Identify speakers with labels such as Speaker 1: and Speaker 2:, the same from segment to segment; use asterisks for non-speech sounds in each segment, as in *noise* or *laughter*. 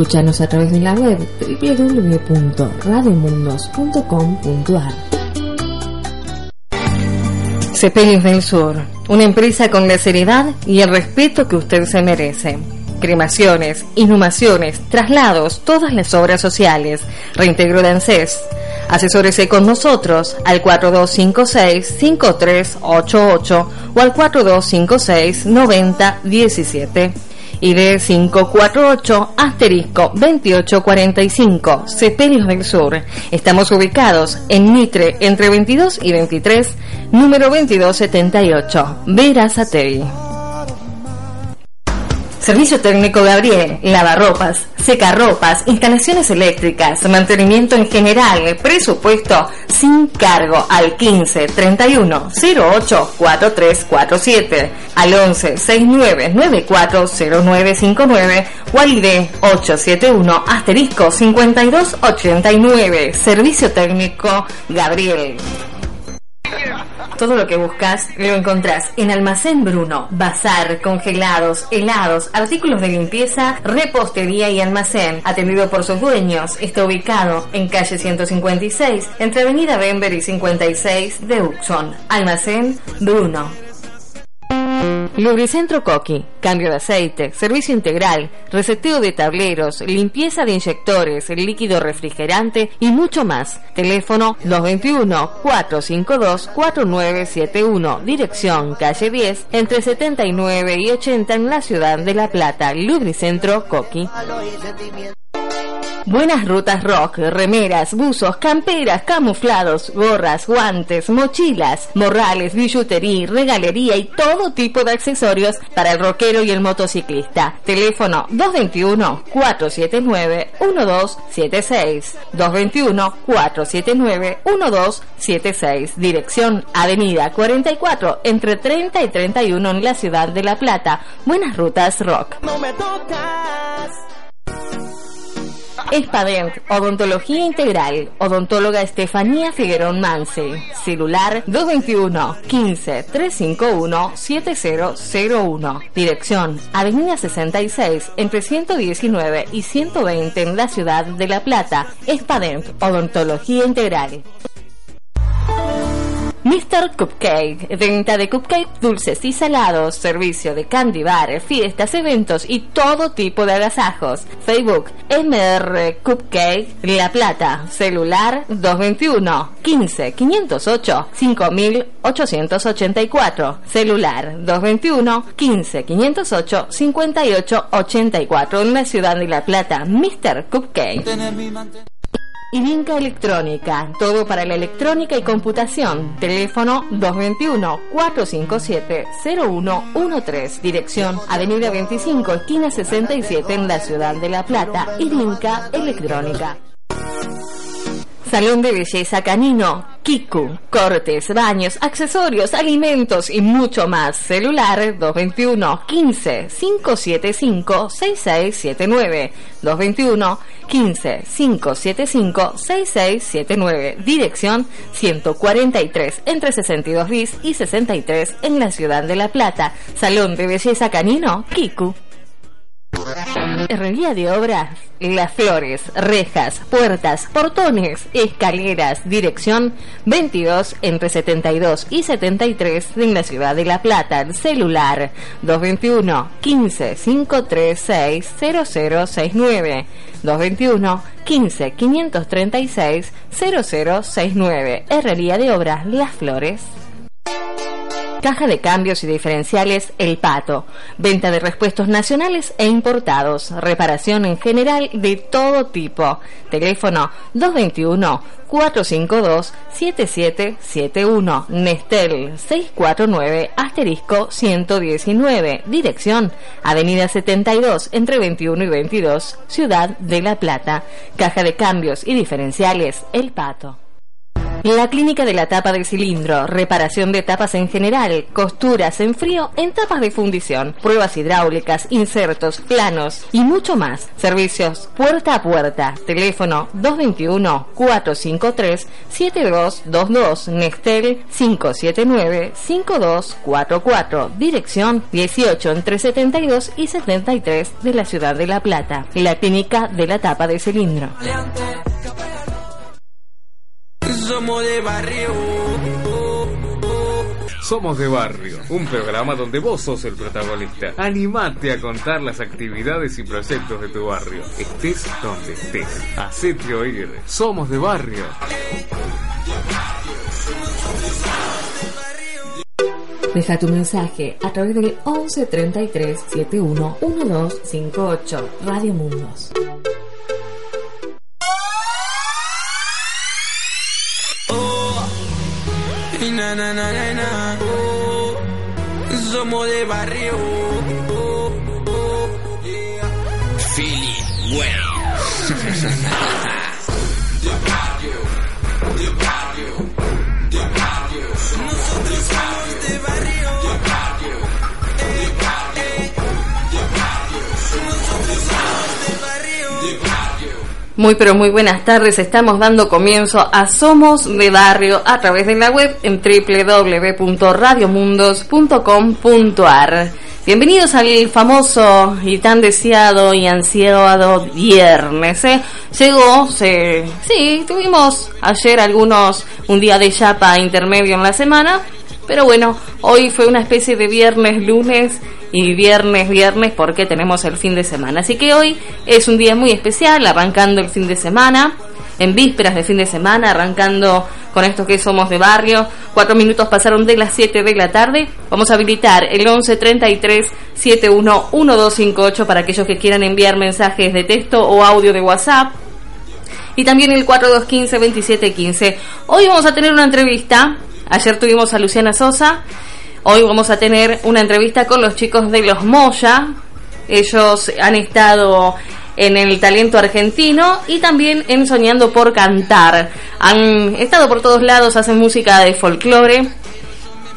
Speaker 1: Escuchanos a través de la web www.radiomundos.com.ar
Speaker 2: Cepellos del Sur, una empresa con la seriedad y el respeto que usted se merece. Cremaciones, inhumaciones, traslados, todas las obras sociales, reintegro de ANSES. Asesórese con nosotros al 4256-5388 o al 4256-9017 de 548 asterisco 2845 Cepelios del Sur. Estamos ubicados en Mitre entre 22 y 23, número 2278, Verazatei. Servicio técnico Gabriel, lavarropas, secarropas, instalaciones eléctricas, mantenimiento en general, presupuesto sin cargo al 15 31 08 4347, al 11 69 94 0959 o al ID 871 asterisco 52 89. Servicio técnico Gabriel. Todo lo que buscas lo encontrás en Almacén Bruno, bazar, congelados, helados, artículos de limpieza, repostería y almacén. Atendido por sus dueños, está ubicado en calle 156, entre Avenida Bember y 56 de Uxon. Almacén Bruno. Lubricentro Coqui, cambio de aceite, servicio integral, reseteo de tableros, limpieza de inyectores, líquido refrigerante y mucho más. Teléfono 221-452-4971, dirección calle 10, entre 79 y 80 en la ciudad de La Plata, Lubricentro Coqui. Buenas rutas rock, remeras, buzos, camperas, camuflados, gorras, guantes, mochilas, morrales, billutería, regalería y todo tipo de accesorios para el rockero y el motociclista. Teléfono 221-479-1276. 221-479-1276. Dirección Avenida 44 entre 30 y 31 en la ciudad de La Plata. Buenas rutas rock.
Speaker 3: No me tocas.
Speaker 2: Espadent, Odontología Integral, Odontóloga Estefanía Figuerón Manse, celular 221 15 351 7001, dirección Avenida 66 entre 119 y 120 en la ciudad de La Plata, Espadent, Odontología Integral. Mr. Cupcake, venta de cupcake dulces y salados, servicio de candy bar, fiestas, eventos y todo tipo de agasajos. Facebook, MR Cupcake La Plata, celular 221 15 508 5884, celular 221 15 508 5884 en la ciudad de La Plata, Mr. Cupcake. Y Vinca Electrónica, todo para la electrónica y computación. Teléfono 221-457-0113. Dirección Avenida 25, esquina 67 en la ciudad de La Plata. Y Vinca Electrónica. Salón de belleza canino, Kiku, cortes, baños, accesorios, alimentos y mucho más. Celular 221 15 575 6679 221 15 575 6679. Dirección 143 entre 62 bis y 63 en la ciudad de La Plata. Salón de belleza canino, Kiku. Herrería de obras, Las Flores, rejas, puertas, portones, escaleras, dirección 22 entre 72 y 73 en la ciudad de La Plata, celular 221 15 536 0069 221 15 536 0069 Herrería de obras, Las Flores.
Speaker 1: Caja de cambios y diferenciales El Pato. Venta de repuestos nacionales e importados. Reparación en general de todo tipo. Teléfono 221 452 7771. Nestel 649 asterisco 119. Dirección Avenida 72 entre 21 y 22. Ciudad de La Plata. Caja de cambios y diferenciales El Pato. La clínica de la tapa del cilindro, reparación de tapas en general, costuras en frío en tapas de fundición, pruebas hidráulicas, insertos, planos y mucho más. Servicios puerta a puerta. Teléfono 221-453-7222. Nestel 579-5244. Dirección 18 entre 72 y 73 de la ciudad de La Plata. La clínica de la tapa del cilindro.
Speaker 4: Somos de barrio.
Speaker 5: Somos de Barrio, un programa donde vos sos el protagonista. Animate a contar las actividades y proyectos de tu barrio. Estés donde estés. Hacete oír. Somos de Barrio.
Speaker 2: Deja tu mensaje a través del 11 33 71 1258 Radio Mundos.
Speaker 4: Y na na na na na. Oh, somos de barrio. Oh, oh, yeah. Philly, bueno.
Speaker 1: Muy pero muy buenas tardes, estamos dando comienzo a Somos de Barrio a través de la web en www.radiomundos.com.ar. Bienvenidos al famoso y tan deseado y ansiado viernes. ¿eh? Llegó, se, sí, tuvimos ayer algunos, un día de chapa intermedio en la semana, pero bueno, hoy fue una especie de viernes, lunes y viernes, viernes porque tenemos el fin de semana. Así que hoy es un día muy especial, arrancando el fin de semana, en vísperas de fin de semana, arrancando con esto que somos de barrio. Cuatro minutos pasaron de las 7 de la tarde. Vamos a habilitar el 11 33 71 1258 para aquellos que quieran enviar mensajes de texto o audio de WhatsApp y también el 4215-2715. Hoy vamos a tener una entrevista. Ayer tuvimos a Luciana Sosa. Hoy vamos a tener una entrevista con los chicos de los Moya. Ellos han estado en el talento argentino y también en Soñando por Cantar. Han estado por todos lados, hacen música de folclore.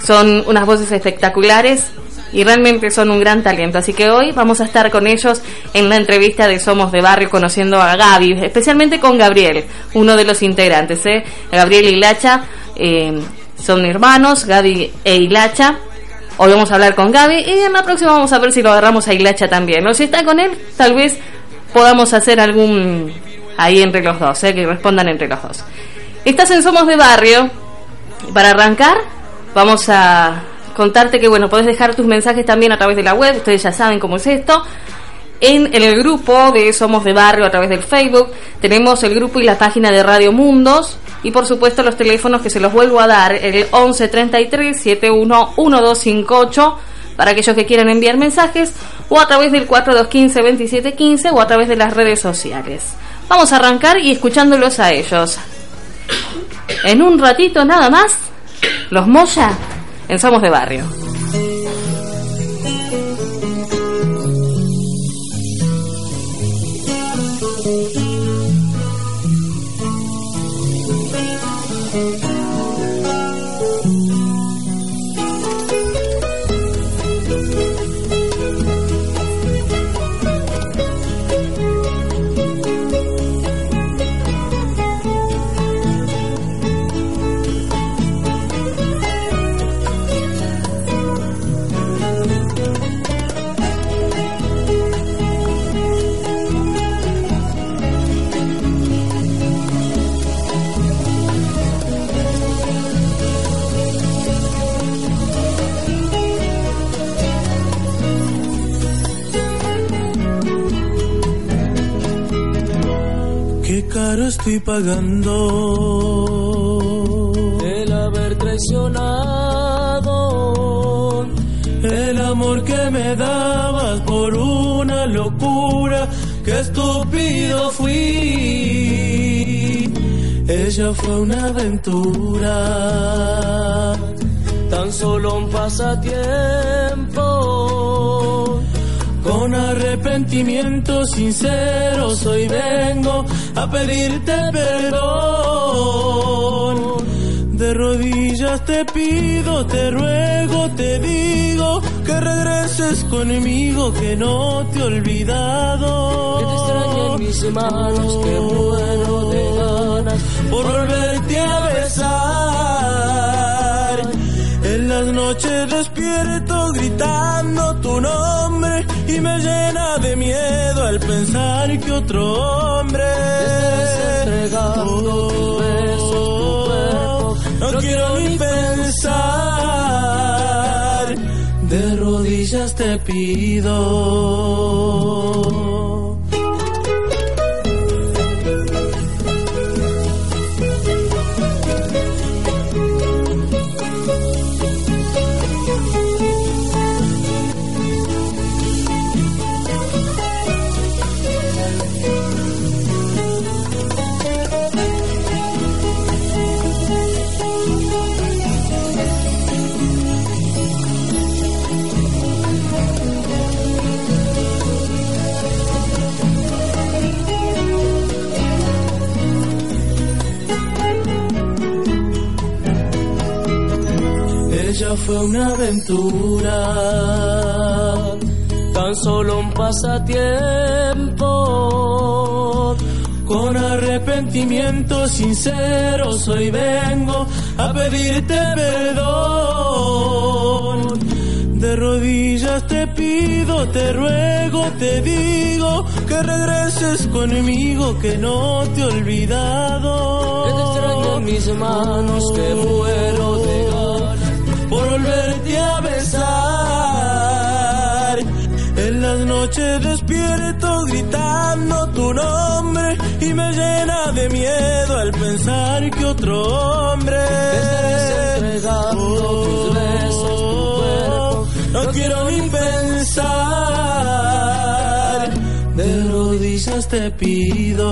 Speaker 1: Son unas voces espectaculares y realmente son un gran talento. Así que hoy vamos a estar con ellos en la entrevista de Somos de Barrio, conociendo a Gaby, especialmente con Gabriel, uno de los integrantes. ¿eh? Gabriel y Lacha eh, son hermanos, Gaby e Hilacha. Hoy vamos a hablar con Gaby y en la próxima vamos a ver si lo agarramos a Hilacha también. O si está con él, tal vez podamos hacer algún ahí entre los dos, ¿eh? que respondan entre los dos. Estás en Somos de Barrio. Para arrancar, vamos a contarte que bueno, podés dejar tus mensajes también a través de la web, ustedes ya saben cómo es esto. En, en el grupo de Somos de Barrio a través del Facebook tenemos el grupo y la página de Radio Mundos y por supuesto los teléfonos que se los vuelvo a dar, el 11 33 71 1258 para aquellos que quieran enviar mensajes o a través del 4215 2715 o a través de las redes sociales. Vamos a arrancar y escuchándolos a ellos. En un ratito nada más, los Moya en Somos de Barrio.
Speaker 6: Estoy pagando
Speaker 4: El haber traicionado
Speaker 6: amor que me dabas por una locura, qué estúpido fui. Ella fue una aventura, tan solo un pasatiempo. Con arrepentimiento sincero hoy vengo a pedirte perdón. De rodillas te pido, te ruego, te digo que regreses conmigo, que no te he olvidado.
Speaker 4: Que te extrañen mis manos, que muero de ganas
Speaker 6: por volverte a besar. En las noches despierto gritando tu nombre y me llena de miedo al pensar que otro hombre
Speaker 4: besos, cuerpo.
Speaker 6: no quiero ni pensar. De rodillas te pido. Fue una aventura,
Speaker 4: tan solo un pasatiempo.
Speaker 6: con arrepentimiento sincero hoy vengo a pedirte perdón. De rodillas te pido, te ruego, te digo que regreses conmigo, que no te he olvidado.
Speaker 4: Que te extraño en mis manos, que muero de
Speaker 6: volverte a besar. En las noches despierto gritando tu nombre y me llena de miedo al pensar que otro hombre
Speaker 4: entregando tus besos, tu cuerpo.
Speaker 6: no quiero ni pensar. De rodillas te pido.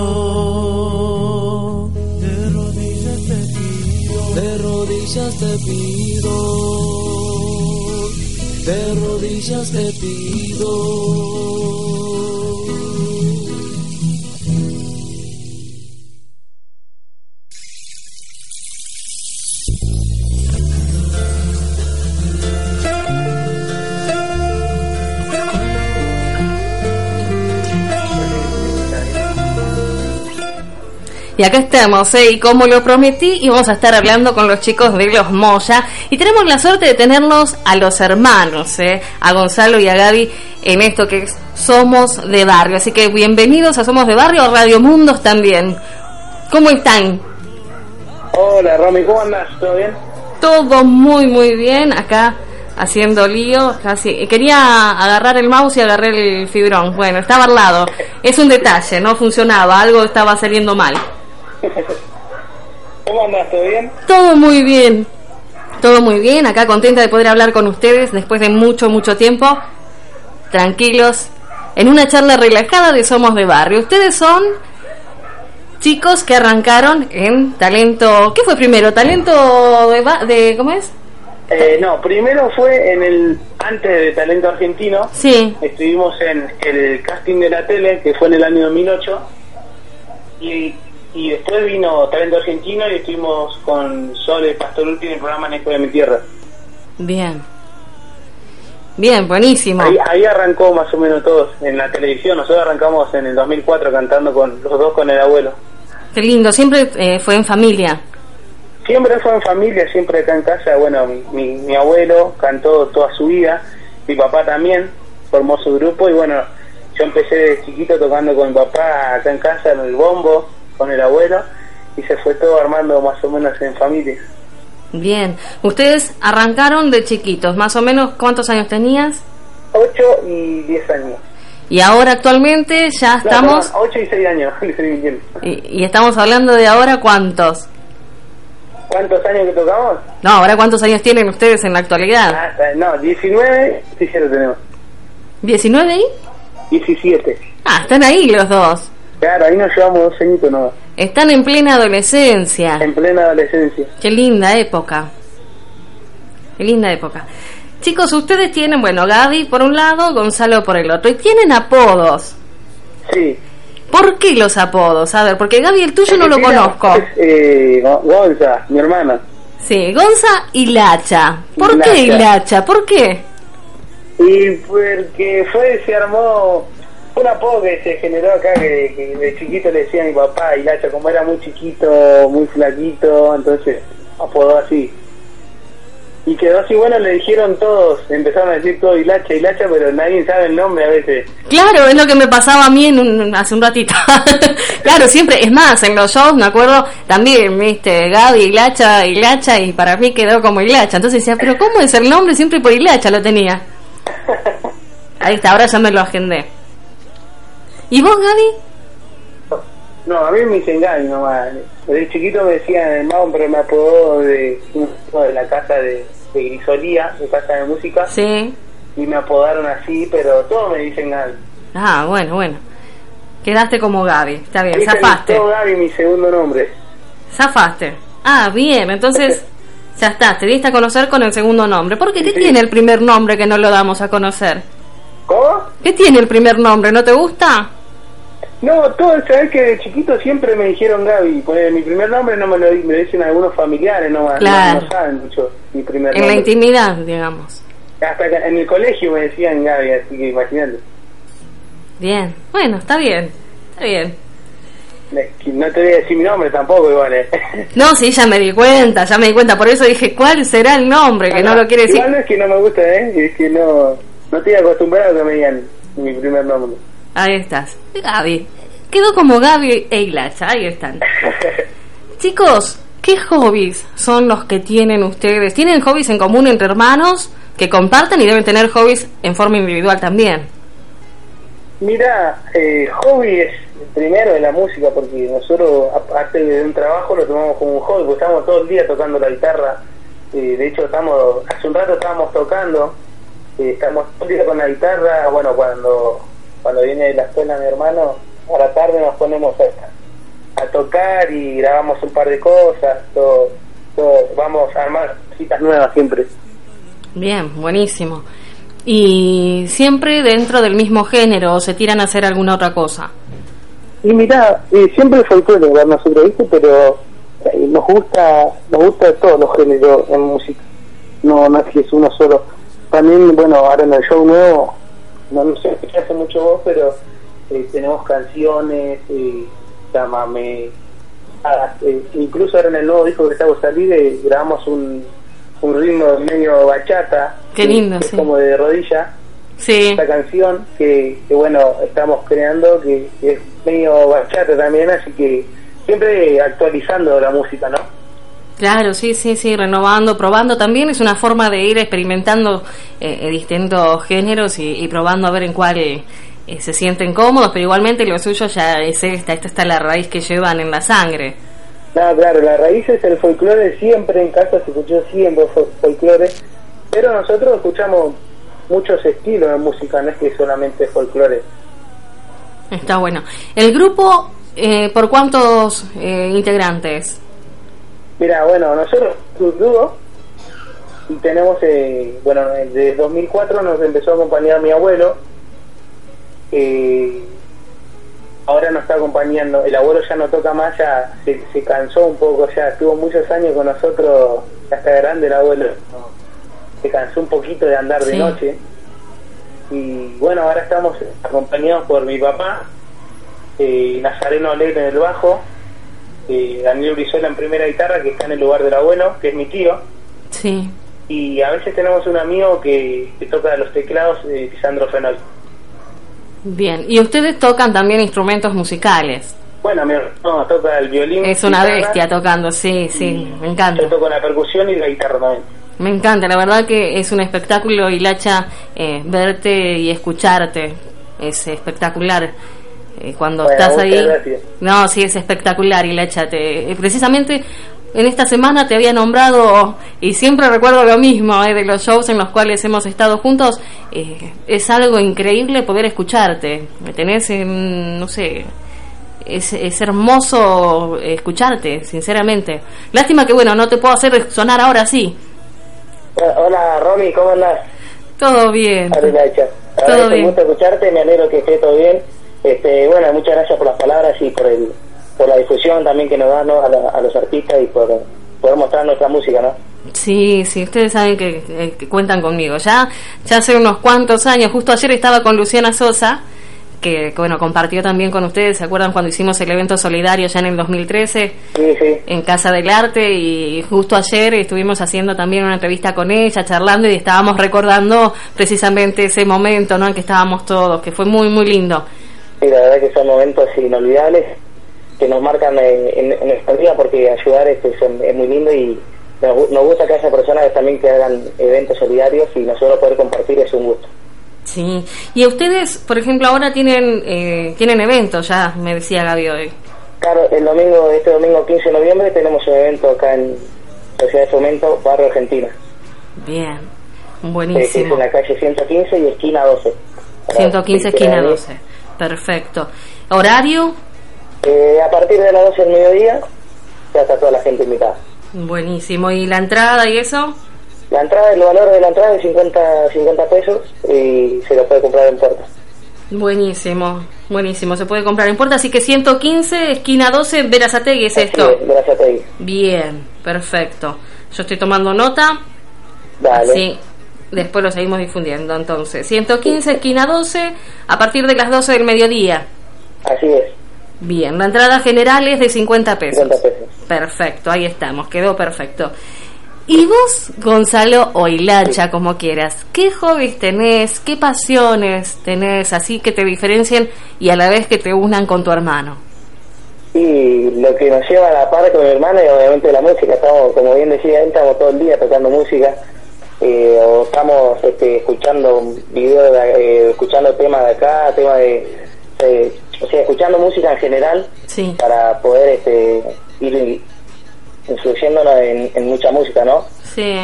Speaker 6: Rodillas te pido,
Speaker 4: de rodillas te pido.
Speaker 1: Y acá estamos, ¿eh? y como lo prometí, íbamos a estar hablando con los chicos de Los Moya. Y tenemos la suerte de tenerlos a los hermanos, ¿eh? a Gonzalo y a Gaby, en esto que es Somos de Barrio. Así que bienvenidos a Somos de Barrio, a Radio Mundos también. ¿Cómo están?
Speaker 7: Hola Romy, ¿cómo andas? ¿Todo bien?
Speaker 1: Todo muy, muy bien. Acá haciendo lío. Casi. Quería agarrar el mouse y agarré el fibrón. Bueno, estaba al lado. Es un detalle, no funcionaba. Algo estaba saliendo mal. *laughs*
Speaker 7: ¿Cómo andas? ¿Todo bien?
Speaker 1: Todo muy bien. Todo muy bien. Acá contenta de poder hablar con ustedes después de mucho, mucho tiempo. Tranquilos. En una charla relajada de Somos de Barrio. Ustedes son chicos que arrancaron en talento. ¿Qué fue primero? ¿Talento de, ba- de ¿cómo es?
Speaker 7: Eh, no, primero fue en el antes de Talento Argentino.
Speaker 1: Sí.
Speaker 7: Estuvimos en el casting de la tele, que fue en el año 2008. Y, y después vino Talento Argentino y estuvimos con Sole Pastorulti en el programa Neco de mi Tierra.
Speaker 1: Bien. Bien, buenísimo.
Speaker 7: Ahí, ahí arrancó más o menos todos en la televisión. Nosotros arrancamos en el 2004 cantando con los dos con el abuelo.
Speaker 1: Qué lindo. Siempre eh, fue en familia.
Speaker 7: Siempre fue en familia, siempre acá en casa. Bueno, mi, mi, mi abuelo cantó toda su vida, mi papá también formó su grupo y bueno, yo empecé de chiquito tocando con mi papá acá en casa en el bombo, con el abuelo y se fue todo armando más o menos en familia.
Speaker 1: Bien. Ustedes arrancaron de chiquitos. Más o menos, ¿cuántos años tenías?
Speaker 7: 8 y 10 años.
Speaker 1: Y ahora actualmente ya estamos...
Speaker 7: 8 y 6 años. *laughs*
Speaker 1: Y, y estamos hablando de ahora cuántos.
Speaker 7: ¿Cuántos años que tocamos?
Speaker 1: No, ahora cuántos años tienen ustedes en la actualidad?
Speaker 7: Ah, no, 19, 17 tenemos.
Speaker 1: 19 y...
Speaker 7: 17.
Speaker 1: Ah, están ahí los dos.
Speaker 7: Claro, ahí nos llevamos dos añitos nomás.
Speaker 1: Están en plena adolescencia.
Speaker 7: En plena adolescencia.
Speaker 1: Qué linda época. Qué linda época. Chicos, ustedes tienen, bueno, Gaby por un lado, Gonzalo por el otro. Y tienen apodos.
Speaker 7: Sí.
Speaker 1: ¿Por qué los apodos? A ver, porque Gaby el tuyo no lo conozco.
Speaker 7: es, eh, Go- Gonza, mi hermana.
Speaker 1: Sí, Gonza y Lacha. ¿Por qué
Speaker 7: Lacha.
Speaker 1: ¿Por qué?
Speaker 7: Y porque fue, se armó un apodo que se generó acá, que, que de chiquito le decía a mi papá, Hilacha, como era muy chiquito, muy flaquito, entonces apodó así. Y quedó así, bueno, le dijeron todos, empezaron a decir todo Hilacha, Hilacha, pero nadie sabe el nombre a veces.
Speaker 1: Claro, es lo que me pasaba a mí en un- hace un ratito. *laughs* claro, siempre, es más, en los shows me acuerdo también, viste, Gaby, Hilacha, Hilacha, y para mí quedó como Hilacha. Entonces decía, pero ¿cómo es el nombre? Siempre por Hilacha lo tenía. *laughs* Ahí está, ahora ya me lo agendé. ¿Y vos, Gaby?
Speaker 7: No, a mí me dicen Gaby nomás. De chiquito me decían el mago, pero me apodó de, de la casa de, de Grisolía, de casa de música,
Speaker 1: Sí.
Speaker 7: y me apodaron así, pero todos me dicen Gaby.
Speaker 1: Ah, bueno, bueno. Quedaste como Gaby, está bien, zafaste.
Speaker 7: Gaby mi segundo nombre.
Speaker 1: Zafaste. Ah, bien, entonces *laughs* ya está, te diste a conocer con el segundo nombre. ¿Por qué? ¿Qué
Speaker 7: Sí.
Speaker 1: tiene el primer nombre que no lo damos a conocer?
Speaker 7: ¿Cómo?
Speaker 1: ¿Qué tiene el primer nombre? ¿No te gusta?
Speaker 7: No, todo sabes que de chiquito siempre me dijeron Gaby. Poner mi primer nombre no me lo, me dicen algunos familiares nomás.
Speaker 1: Claro.
Speaker 7: No, no saben mucho mi primer
Speaker 1: En la
Speaker 7: nombre.
Speaker 1: intimidad, digamos.
Speaker 7: Hasta que en el colegio me decían Gaby, así que imagínate.
Speaker 1: Bien, bueno, está bien, está bien.
Speaker 7: No te voy a decir mi nombre tampoco, igual. eh. *laughs*
Speaker 1: No, sí, ya me di cuenta, ya me di cuenta, por eso dije, ¿cuál será el nombre? Que no lo quiere decir.
Speaker 7: Igual no es que no me gusta, ¿eh? Es que no, no estoy acostumbrado a que me digan mi primer nombre.
Speaker 1: Ahí estás, Gaby. Quedó como Gaby e Hilacha, ahí están. *laughs* Chicos, ¿qué hobbies son los que tienen ustedes? ¿Tienen hobbies en común entre hermanos que comparten y deben tener hobbies en forma individual también?
Speaker 7: Mira, eh, hobby es primero de la música, porque nosotros, aparte de un trabajo, lo tomamos como un hobby, porque estamos todo el día tocando la guitarra. Eh, de hecho, estamos hace un rato estábamos tocando, eh, estamos todo el día con la guitarra. Bueno, cuando cuando viene de la escuela mi hermano, a la tarde nos ponemos a, a tocar y grabamos un par de cosas. Todo, todo, vamos a armar citas nuevas siempre.
Speaker 1: Bien, buenísimo. Y siempre dentro del mismo género o se tiran a hacer alguna otra cosa.
Speaker 7: Y mira, eh, siempre el folclore, igual nosotros, ¿viste? Pero eh, nos gusta nos gusta de todos los géneros en música. No, no es que es uno solo. También, bueno, ahora en el show nuevo, no, no sé qué hace mucho vos, pero eh, tenemos canciones, eh, llámame. ah, eh, incluso ahora en el nuevo disco que está por salir, eh, grabamos un, un ritmo medio bachata.
Speaker 1: Qué lindo,
Speaker 7: que es
Speaker 1: sí.
Speaker 7: como de rodilla
Speaker 1: Sí,
Speaker 7: esta canción que, que, bueno estamos creando que, que es medio bachata también así que siempre actualizando la música no
Speaker 1: claro, sí, sí, sí, renovando, probando también es una forma de ir experimentando eh, eh, distintos géneros y, y probando a ver en cuál eh, se sienten cómodos, pero igualmente lo suyo ya es esta, esta está la raíz que llevan en la sangre.
Speaker 7: no claro la raíz es el folclore siempre en casa se escuchó siempre fol- folclore pero nosotros escuchamos muchos estilos de música no es que solamente folclore
Speaker 1: Está bueno. ¿El grupo eh, por cuántos eh, integrantes?
Speaker 7: Mira, bueno, nosotros dúo y tenemos, eh, bueno, desde 2004 nos empezó a acompañar mi abuelo. eh, ahora nos está acompañando, el abuelo ya no toca más, ya se, se cansó un poco, ya estuvo muchos años con nosotros, ya está grande el abuelo, se cansó un poquito de andar de noche. Y bueno, ahora estamos acompañados por mi papá, eh, Nazareno Alegre en el bajo, Daniel Brizuela en primera guitarra, que está en el lugar del abuelo, que es mi tío,
Speaker 1: Sí.
Speaker 7: y a veces tenemos un amigo que, que toca los teclados, eh, Sandro Fenol.
Speaker 1: Bien. ¿Y ustedes tocan también instrumentos musicales?
Speaker 7: Bueno, mi hermano toca el violín.
Speaker 1: Es una
Speaker 7: guitarra,
Speaker 1: bestia tocando, sí, sí, me encanta.
Speaker 7: Yo toco la percusión y la guitarra también.
Speaker 1: Me encanta, la verdad que es un espectáculo, Hilacha, eh, verte y escucharte. Es espectacular. Eh, cuando
Speaker 7: Bueno,
Speaker 1: estás ahí.
Speaker 7: gracias.
Speaker 1: No, sí, es espectacular, Hilacha. Te, eh, precisamente en esta semana te había nombrado, y siempre recuerdo lo mismo, eh, de los shows en los cuales hemos estado juntos, eh, es algo increíble poder escucharte. Tenés, en, no sé, es, es hermoso escucharte, sinceramente. Lástima que, bueno, no te puedo hacer sonar ahora sí.
Speaker 8: Hola, Romy, ¿cómo andás?
Speaker 1: Todo bien.
Speaker 8: Todo bien.
Speaker 1: bien.
Speaker 8: gusto escucharte, me alegro que esté todo bien. Este, bueno, muchas gracias por las palabras y por el por la difusión también que nos dan ¿no? a, la- a los artistas y por poder mostrar nuestra música, ¿no?
Speaker 1: Sí, sí, ustedes saben que, que- cuentan conmigo. Ya, ya hace unos cuantos años, justo ayer estaba con Luciana Sosa, que, que, bueno, compartió también con ustedes, ¿se acuerdan cuando hicimos el evento solidario ya en el 2013?
Speaker 8: Sí, sí.
Speaker 1: En Casa del Arte y justo ayer estuvimos haciendo también una entrevista con ella, charlando y estábamos recordando precisamente ese momento, ¿no? En que estábamos todos, que fue muy, muy lindo.
Speaker 8: Sí, la verdad que son momentos inolvidables que nos marcan eh, en, en nuestra vida porque ayudar este, son- es muy lindo y nos, nos gusta que haya personas también que hagan eventos solidarios y nosotros poder compartir es un gusto.
Speaker 1: Sí. Y ustedes, por ejemplo, ahora tienen, eh, tienen eventos, ya me decía Gaby hoy.
Speaker 8: Claro, el domingo, este domingo 15 de noviembre tenemos un evento acá en Sociedad de Fomento, Barrio Argentina.
Speaker 1: Bien,
Speaker 8: que es
Speaker 1: buenísimo.
Speaker 8: en la calle 115 y esquina 12. Para
Speaker 1: 115
Speaker 8: quien quiera
Speaker 1: esquina
Speaker 8: venir.
Speaker 1: 12. Perfecto. ¿Horario?
Speaker 8: Eh, a partir de las 12 del mediodía ya está toda la gente invitada.
Speaker 1: Buenísimo. ¿Y la entrada y eso?
Speaker 8: La entrada, el valor de la entrada es 50, 50 pesos y se lo puede comprar en puerta.
Speaker 1: Buenísimo, buenísimo. Se puede comprar en puerta, así que 115, esquina 12, Verazategui es esto.
Speaker 8: Es, ti.
Speaker 1: Bien, perfecto. Yo estoy tomando nota.
Speaker 8: Dale.
Speaker 1: Sí, después lo seguimos difundiendo. Entonces, 115, esquina 12, a partir de las 12 del mediodía.
Speaker 8: Así es,
Speaker 1: Bien, la entrada general es de 50 pesos.
Speaker 8: 50 pesos.
Speaker 1: Perfecto, ahí estamos, quedó perfecto. Y vos, Gonzalo, o Hilacha, como quieras, ¿qué hobbies tenés, qué pasiones tenés así que te diferencien y a la vez que te unan con tu hermano?
Speaker 8: Y lo que nos lleva a la par con mi hermana y obviamente la música. Estamos, como bien decía él, estamos todo el día tocando música. Eh, o estamos este, escuchando videos, de- eh, escuchando temas de acá, temas de, de- O sea, escuchando música en general
Speaker 1: Sí.
Speaker 8: para poder este, ir influyéndonos en, en mucha música, ¿no?
Speaker 1: Sí,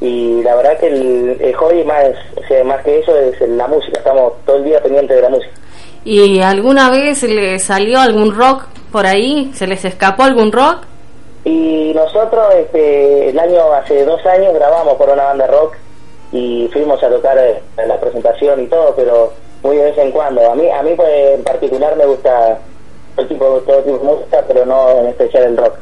Speaker 8: Y la verdad que el, el hobby más, o sea, más que eso es la música. Estamos todo el día pendientes de la música.
Speaker 1: ¿Y alguna vez le salió algún rock por ahí? ¿Se les escapó algún rock?
Speaker 8: Y nosotros este, el año, hace dos años, grabamos por una banda rock y fuimos a tocar eh, en la presentación y todo, pero muy de vez en cuando. A mí, a mí pues, en particular me gusta todo tipo, todo tipo de música, pero no en especial el rock.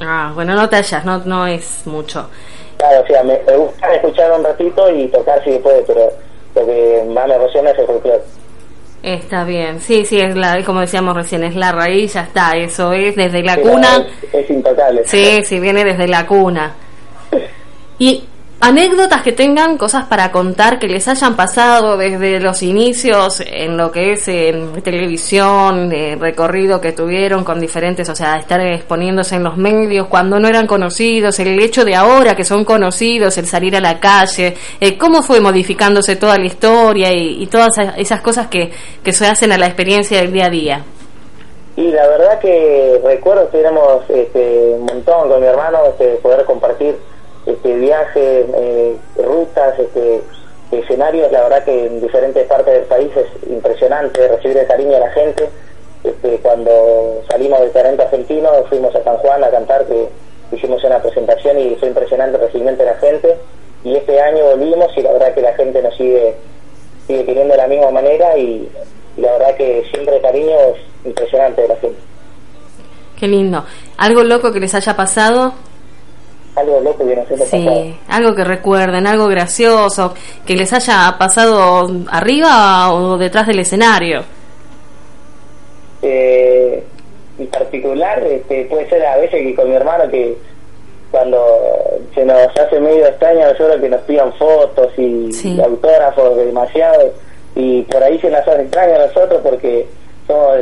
Speaker 1: Ah, bueno, no te hallas, no, no es mucho.
Speaker 8: Claro, o sea, me, me gusta escuchar un ratito y tocar si puede, pero lo que más me apasiona es el folclore.
Speaker 1: Está bien, sí, sí, es la, como decíamos recién, es la raíz, ya está, eso es desde la
Speaker 8: Sí,
Speaker 1: cuna.
Speaker 8: Es, es intocable.
Speaker 1: Sí, sí, viene desde la cuna. Y *laughs* anécdotas que tengan, cosas para contar que les hayan pasado desde los inicios en lo que es en televisión, eh, recorrido que tuvieron con diferentes, o sea, estar exponiéndose en los medios cuando no eran conocidos, el hecho de ahora que son conocidos, el salir a la calle, eh, cómo fue modificándose toda la historia y, todas esas- esas cosas que, que se hacen a la experiencia del día a día.
Speaker 8: Y la verdad que recuerdo que éramos este, un montón con mi hermano, este, poder compartir este, viajes, eh, rutas, este, escenarios, la verdad que en diferentes partes del país es impresionante recibir el cariño de la gente. Este, cuando salimos del talento argentino fuimos a San Juan a cantar, que hicimos una presentación y fue impresionante el recibimiento de la gente. Y este año volvimos y la verdad que la gente nos sigue, sigue queriendo de la misma manera y, y la verdad que siempre el cariño es impresionante de la gente.
Speaker 1: Qué lindo. ¿Algo loco que les haya pasado?
Speaker 8: Algo loco que nos hemos pasado.
Speaker 1: Sí, algo que recuerden, algo gracioso, que les haya pasado arriba o detrás del escenario.
Speaker 8: Eh, en particular, este, puede ser a veces que con mi hermano que cuando se nos hace medio extraño a nosotros que nos pidan fotos y
Speaker 1: Sí.
Speaker 8: autógrafos demasiado y por ahí se nos hace extraño a nosotros porque somos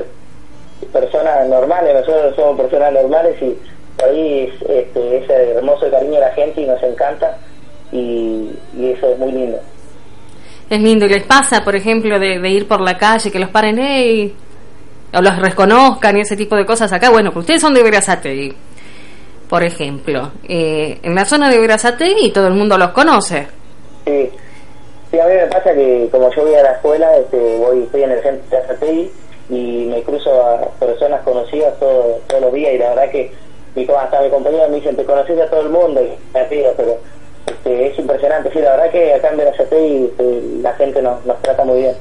Speaker 8: personas normales, nosotros somos personas normales y es, este, ese hermoso cariño de la gente y nos encanta y, y eso es muy lindo.
Speaker 1: Es lindo. ¿Y les pasa, por ejemplo, de, de ir por la calle, que los paren, hey, o los reconozcan y ese tipo de cosas acá? Bueno, pues ustedes son de Verazategui. por ejemplo. Eh, en la zona de Verazategui todo el mundo los conoce.
Speaker 8: Sí. Sí, a mí me pasa que como yo voy a la escuela, este, voy, estoy en el centro de Azatei y me cruzo a personas conocidas todo- todos los días y la verdad que mi, hasta mi compañero me dicen, te conoces a todo el mundo y me pido, pero este, es impresionante. Sí, la verdad que acá en Verazatei este, la gente nos, nos trata muy bien.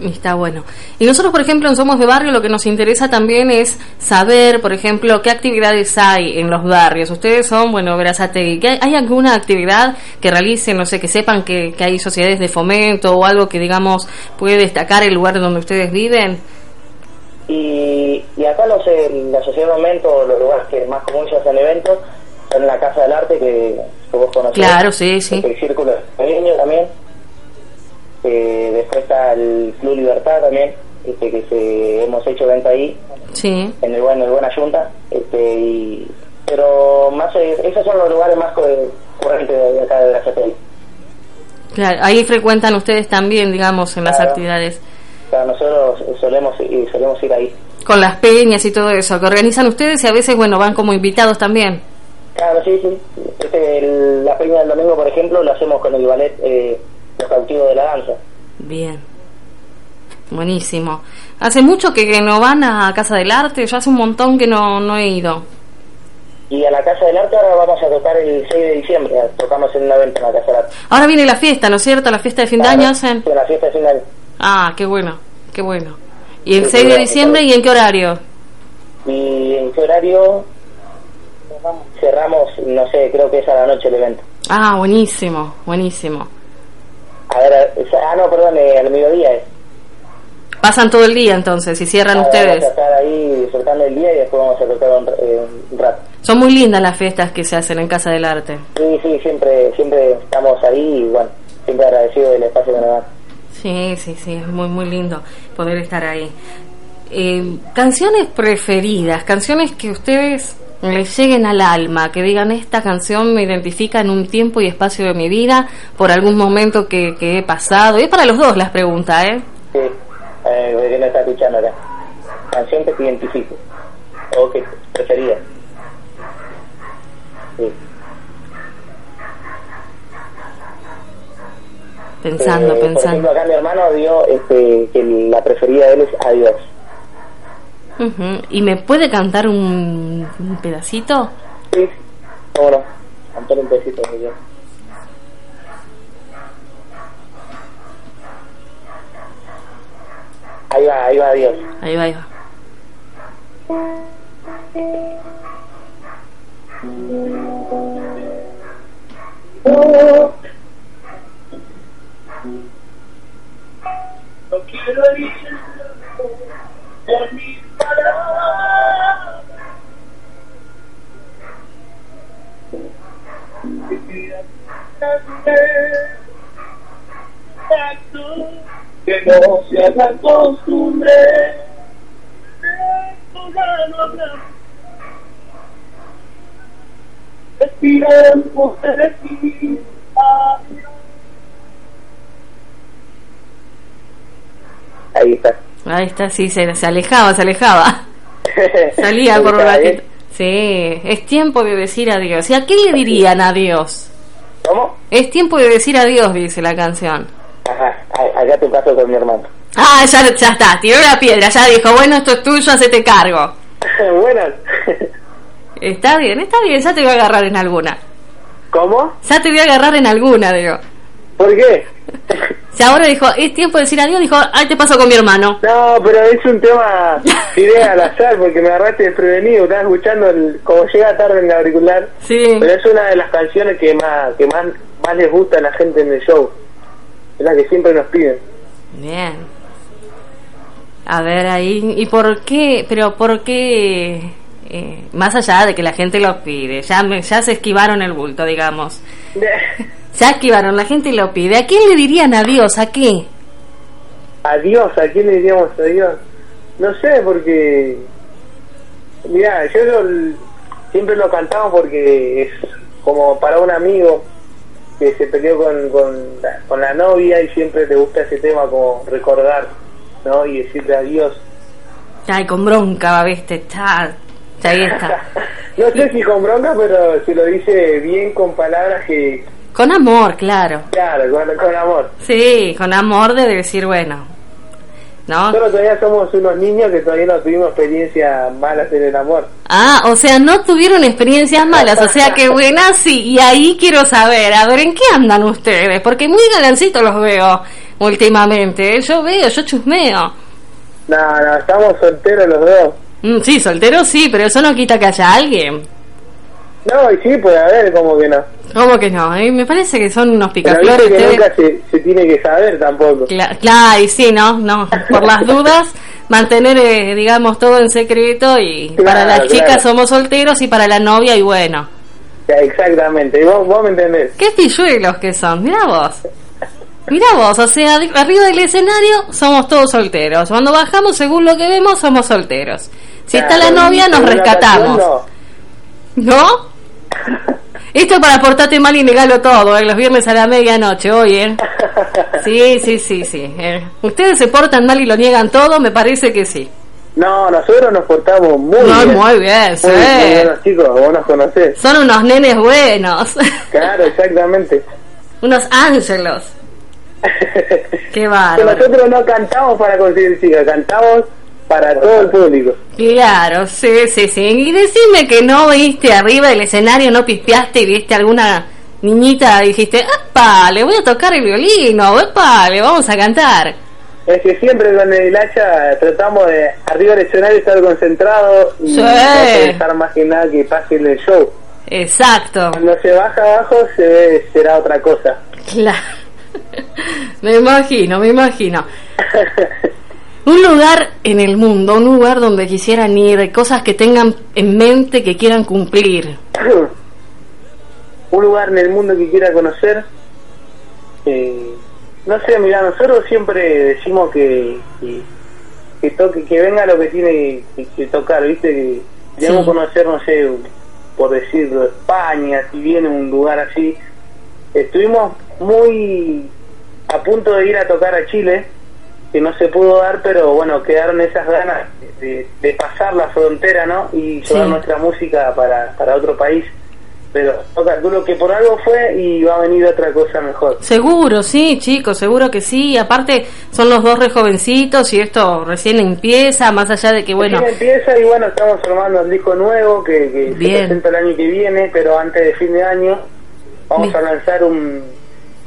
Speaker 1: Está bueno. Y nosotros, por ejemplo, en Somos de Barrio, lo que nos interesa también es saber, por ejemplo, qué actividades hay en los barrios. Ustedes son, bueno, Verazategui. ¿Qué- ¿Hay alguna actividad que realicen, no sé, que sepan que, que hay sociedades de fomento o algo que, digamos, puede destacar el lugar donde ustedes viven?
Speaker 8: Y, y acá los, eh, la sociedad de momento, los lugares que más común se hacen eventos, son la Casa del Arte que, que vos conocés.
Speaker 1: Claro, sí, sí.
Speaker 8: El Círculo Pequeño también. Eh, después está el Club Libertad también, este, que se, hemos hecho venta ahí,
Speaker 1: Sí.
Speaker 8: en el buen, el Buena Junta. Este, y, pero más eh, esos son los lugares más co- corrientes de acá de la satélite.
Speaker 1: Claro, ahí frecuentan ustedes también, digamos, en las actividades.
Speaker 8: Sea, nosotros solemos, y solemos ir ahí.
Speaker 1: Con las peñas y todo eso, que organizan ustedes y a veces, bueno, van como invitados también.
Speaker 8: Claro, sí, sí. Este, el- la peña del domingo, por ejemplo, lo hacemos con el ballet eh, Los Cautivos de la Danza.
Speaker 1: Bien. Buenísimo. Hace mucho que, que no van a Casa del Arte, yo hace un montón que no, no he ido.
Speaker 8: Y a la Casa del Arte ahora vamos a tocar el 6 de diciembre. Tocamos en una venta en la Casa del Arte.
Speaker 1: Ahora viene la fiesta, ¿no es cierto? La fiesta de fin de año hacen.
Speaker 8: sí, la fiesta de fin de año.
Speaker 1: Ah, qué bueno, qué bueno. ¿Y el
Speaker 8: Sí,
Speaker 1: 6 de diciembre y en qué horario?
Speaker 8: Y en qué horario cerramos, no sé, creo que es a la noche el evento.
Speaker 1: Ah, buenísimo, buenísimo.
Speaker 8: A ver, es- ah, no, perdón, eh, al mediodía es.
Speaker 1: Pasan todo el día entonces y cierran
Speaker 8: Ah, Vamos a
Speaker 1: ustedes.
Speaker 8: estar ahí disfrutando el día y después vamos a tocar un, eh, un rato.
Speaker 1: Son muy lindas las fiestas que se hacen en Casa del Arte.
Speaker 8: Sí, sí, siempre, siempre estamos ahí y bueno, siempre agradecido del espacio que nos dan.
Speaker 1: Sí, sí, sí, es muy, muy lindo poder estar ahí. Eh, canciones preferidas, canciones que ustedes les lleguen al alma, que digan esta canción me identifica en un tiempo y espacio de mi vida, por algún momento que, que he pasado. Y es para los dos las preguntas, ¿eh?
Speaker 8: Sí, eh, que no está escuchando acá. Canción que te identifique. O preferida. Sí.
Speaker 1: Pensando,
Speaker 8: Eh, Por
Speaker 1: pensando.
Speaker 8: ejemplo, acá mi hermano dio este, que la preferida de él es Adiós.
Speaker 1: Ujú. ¿Y me puede cantar un, un pedacito?
Speaker 8: Sí, cómo no. Cantar un de Dios. Ahí va, ahí va Adiós.
Speaker 1: Ahí va, ahí va.
Speaker 8: No quiero ir por mis palabras. Que no se haga costumbre. Respiremos de. Ahí está.
Speaker 1: Ahí está, sí, se, se alejaba, se alejaba. *laughs* Salía por un
Speaker 8: está, ¿eh?
Speaker 1: ratito. Sí, es tiempo de decir adiós. ¿Y a qué le dirían adiós?
Speaker 8: ¿Cómo?
Speaker 1: Es tiempo de decir adiós, dice la canción.
Speaker 8: Ajá, a- acá te paso con mi hermano.
Speaker 1: Ah, ya, ya está, tiró la piedra, ya dijo, bueno, esto es tuyo, hacete cargo. *laughs*
Speaker 8: Buenas.
Speaker 1: Está bien, está bien, ya te voy a agarrar en alguna.
Speaker 8: ¿Cómo?
Speaker 1: Ya te voy a agarrar en alguna, digo.
Speaker 8: ¿Por qué? *laughs*
Speaker 1: Si ahora dijo, es tiempo de decir adiós, dijo, ahí te paso con mi hermano.
Speaker 8: No, pero es un tema *laughs* idea al azar porque me agarraste desprevenido. Estaba escuchando el, como llega tarde en el auricular.
Speaker 1: Sí.
Speaker 8: Pero es una de las canciones que más que más, más les gusta a la gente en el show. Es la que siempre nos piden.
Speaker 1: Bien. A ver ahí, ¿y por qué? Pero ¿por qué? eh, más allá de que la gente lo pide, ya, me- ya se esquivaron el bulto, digamos. *laughs* Ya esquivaron, la gente lo pide. ¿A quién le dirían adiós? ¿A qué?
Speaker 8: Adiós, ¿a quién le diríamos adiós? No sé, porque. Mira, yo lo- siempre lo cantamos porque es como para un amigo que se peleó con, con, la, con la novia y siempre le gusta ese tema como recordar, ¿no? Y decirle adiós.
Speaker 1: Ay, con bronca, ¿viste? Está, ahí está. *laughs*
Speaker 7: no sé si con bronca, pero se lo dice bien con palabras que,
Speaker 1: Con amor, claro.
Speaker 7: claro, con, con amor.
Speaker 1: Sí, con amor de decir, bueno. ¿No?
Speaker 7: Nosotros todavía somos unos niños que todavía no tuvimos experiencias malas en el amor.
Speaker 1: Ah, o sea, no tuvieron experiencias malas, o sea que buenas sí. Y ahí quiero saber, a ver, ¿en qué andan ustedes? Porque muy galancitos los veo últimamente. ¿eh? Yo veo, yo chusmeo.
Speaker 7: No, no, estamos solteros los dos.
Speaker 1: Mm, sí, soltero sí, pero eso no quita que haya alguien.
Speaker 7: No, y sí, puede haber, como que no.
Speaker 1: ¿Cómo que no? Eh, me parece que son unos
Speaker 7: Pero
Speaker 1: picaflores
Speaker 7: viste que nunca se, se tiene que saber tampoco.
Speaker 1: Cla- Claro, y sí, ¿no? No, por las dudas, mantener, eh, digamos, todo en secreto y
Speaker 7: Claro,
Speaker 1: para las chicas
Speaker 7: claro.
Speaker 1: somos solteros y para la novia y bueno.
Speaker 7: Exactamente, y vos, vos me entendés.
Speaker 1: Qué pilluelos que son, mira vos. Mira vos, o sea, arriba del escenario somos todos solteros. Cuando bajamos, según lo que vemos, somos solteros. Si está la novia, nos rescatamos.
Speaker 7: ocasión,
Speaker 1: ¿No? Esto para portarte mal y negarlo todo, ¿eh? los viernes a la medianoche, oye. ¿eh? *laughs* Sí, sí, sí, sí. eh. Ustedes se portan mal y lo niegan todo, me parece que sí.
Speaker 7: No, nosotros nos portamos muy
Speaker 1: No,
Speaker 7: bien.
Speaker 1: muy bien, sí.
Speaker 7: Muy, chicos, vos nos conocés.
Speaker 1: Son unos nenes buenos, *laughs*
Speaker 7: Claro, exactamente.
Speaker 1: unos ángelos. *laughs* Qué bárbaro.
Speaker 7: nosotros no cantamos para conseguir chicas, cantamos para todo el público.
Speaker 1: Claro, sí, sí, sí. Y decime que no viste arriba del escenario, no pispeaste y viste alguna niñita y dijiste, ¡epa! Le voy a tocar el violino, ¡epa! Le vamos a cantar.
Speaker 7: Es que siempre con el hacha tratamos de arriba del escenario estar concentrado y
Speaker 1: Sí.
Speaker 7: no pensar más que nada que pase en el show.
Speaker 1: Exacto.
Speaker 7: Cuando se baja abajo se ve, será otra cosa.
Speaker 1: Claro. *laughs* Me imagino, me imagino. *laughs* Un lugar en el mundo, un lugar donde quisieran ir, cosas que tengan en mente que quieran cumplir.
Speaker 7: Un lugar en el mundo que quiera conocer. eh, no sé, mira, nosotros siempre decimos que, que, que toque, que venga lo que tiene que, que tocar, ¿viste? Que queremos
Speaker 1: Sí.
Speaker 7: conocer, no sé, por decirlo, España, si viene un lugar así. Estuvimos muy a punto de ir a tocar a Chile, que no se pudo dar, pero bueno, quedaron esas ganas de, de pasar la frontera, ¿no? Y llevar
Speaker 1: Sí.
Speaker 7: nuestra música para, para otro país. Pero yo calculo que por algo fue y va a venir otra cosa mejor.
Speaker 1: Seguro, sí, chicos, seguro que sí. Aparte, son los dos re jovencitos y esto recién empieza, más allá de que, bueno,
Speaker 7: Recién empieza y bueno, estamos formando el disco nuevo que, que se presenta el año que viene, pero antes de fin de año vamos
Speaker 1: Bien.
Speaker 7: a lanzar un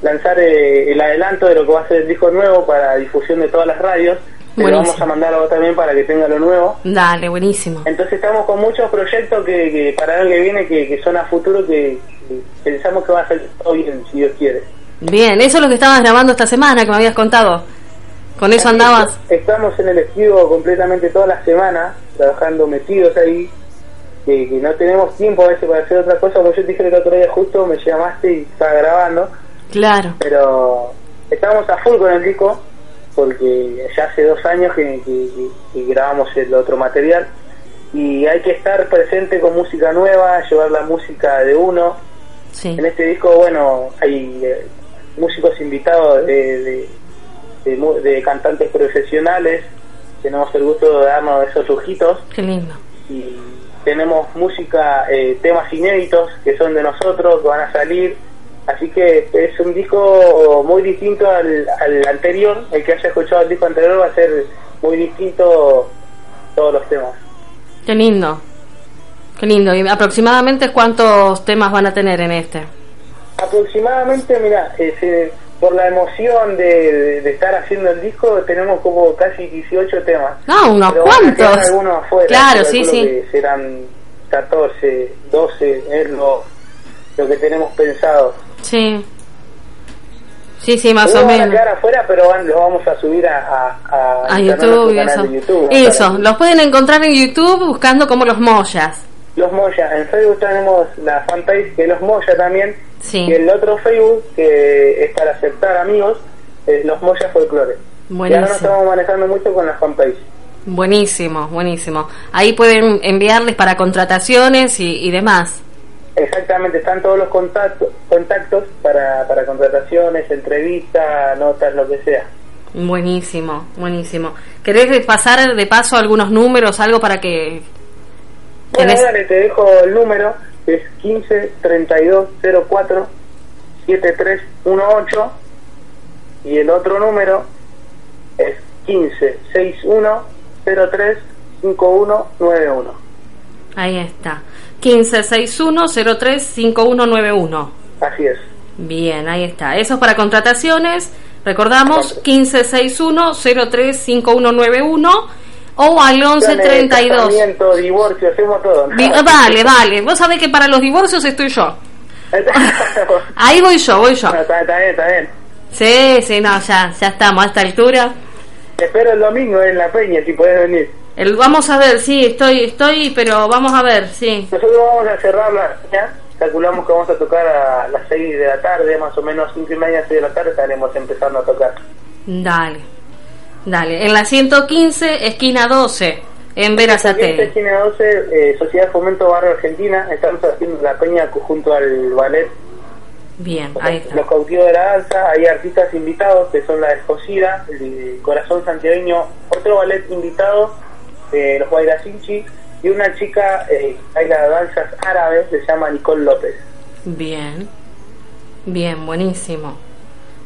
Speaker 7: lanzar eh, el adelanto de lo que va a ser el disco nuevo para difusión de todas las radios. Te lo vamos a mandar a vos también para que tenga lo nuevo.
Speaker 1: dale, buenísimo.
Speaker 7: Entonces estamos con muchos proyectos que, que para el que viene que, que son a futuro que, que pensamos que va a salir todo bien, si Dios quiere.
Speaker 1: Bien, eso es lo que estabas grabando esta semana que me habías contado. Con eso andabas.
Speaker 7: Estamos en el estudio completamente toda la semana, trabajando metidos ahí, que, que no tenemos tiempo a veces para hacer otra cosa, como yo te dije el otro día justo, me llamaste y estaba grabando,
Speaker 1: Claro.
Speaker 7: pero estamos a full con el disco, porque ya hace dos años que, que- que- que grabamos el otro material, y hay que estar presente con música nueva, llevar la música de uno.
Speaker 1: Sí.
Speaker 7: En este disco, bueno, hay eh, músicos invitados de, de, de de cantantes profesionales, tenemos el gusto de darnos esos lujitos
Speaker 1: Qué lindo.
Speaker 7: y tenemos música, eh, temas inéditos que son de nosotros, que van a salir. Así que es un disco muy distinto al, al anterior. El que haya escuchado el disco anterior va a ser muy distinto todos los temas.
Speaker 1: Qué lindo. Qué lindo. ¿Y aproximadamente cuántos temas van a tener en este?
Speaker 7: Aproximadamente, mira, ese- por la emoción de, estar haciendo el disco, tenemos como casi 18 temas.
Speaker 1: No, unos
Speaker 7: Pero
Speaker 1: cuantos.
Speaker 7: algunos afuera.
Speaker 1: Claro, sí, sí.
Speaker 7: serán 14, 12, es lo, lo que tenemos pensado.
Speaker 1: Sí. Sí, sí, más o
Speaker 7: Algunos van a
Speaker 1: menos.
Speaker 7: quedar afuera, pero van, los vamos a subir a, a, a,
Speaker 1: YouTube eso.
Speaker 7: de YouTube.
Speaker 1: Eso, los pueden encontrar en YouTube buscando como los Moyas.
Speaker 7: Los Moya. En Facebook tenemos la fanpage que Los Moya también.
Speaker 1: Sí.
Speaker 7: Y el otro Facebook, que es para aceptar amigos, es Los Moya Folklore. Y ahora nos estamos manejando mucho con la fanpage.
Speaker 1: Buenísimo, buenísimo. Ahí pueden enviarles para contrataciones y, y demás.
Speaker 7: Exactamente, están todos los contactos, contactos para, para contrataciones, entrevistas, notas, lo que sea.
Speaker 1: Buenísimo, buenísimo. ¿Querés pasar de paso algunos números, algo para que
Speaker 7: Bueno,
Speaker 1: ¿Tenés?
Speaker 7: dale, te dejo el número, es 15 32 04 7318 y el otro número es 15 61 03 5191.
Speaker 1: Ahí está. 1561-035191.
Speaker 7: Así es.
Speaker 1: Bien, ahí está. Eso es para contrataciones. Recordamos 1561-035191 o al 1132.
Speaker 7: Casamiento, divorcio, hacemos todo.
Speaker 1: Di- vale, vale. Vos sabés que para los divorcios estoy yo. *laughs* Ahí voy yo, voy yo.
Speaker 7: Bueno, está, está bien, está bien.
Speaker 1: Sí, sí, no, ya, ya estamos a esta altura.
Speaker 7: Te espero el domingo en la peña, si podés venir.
Speaker 1: El, vamos a ver, sí, estoy, estoy, pero vamos a ver, sí.
Speaker 7: Nosotros vamos a cerrar la peña. Calculamos que vamos a tocar a las 6 de la tarde, más o menos 5 y media, 6 de la tarde estaremos empezando a tocar.
Speaker 1: Dale, dale. En la 115, esquina 12, en
Speaker 7: Esta
Speaker 1: Verazate.
Speaker 7: esquina 12, eh, Sociedad Fomento Barrio Argentina, estamos haciendo la peña junto al ballet
Speaker 1: Bien, ahí está.
Speaker 7: Los cautivos de la danza, hay artistas invitados que son la Descosida, el Corazón Santiagueño, otro ballet invitado, eh, los Guairacinchi, y una chica eh, danzas árabes, se llama Nicole López.
Speaker 1: Bien, bien, buenísimo.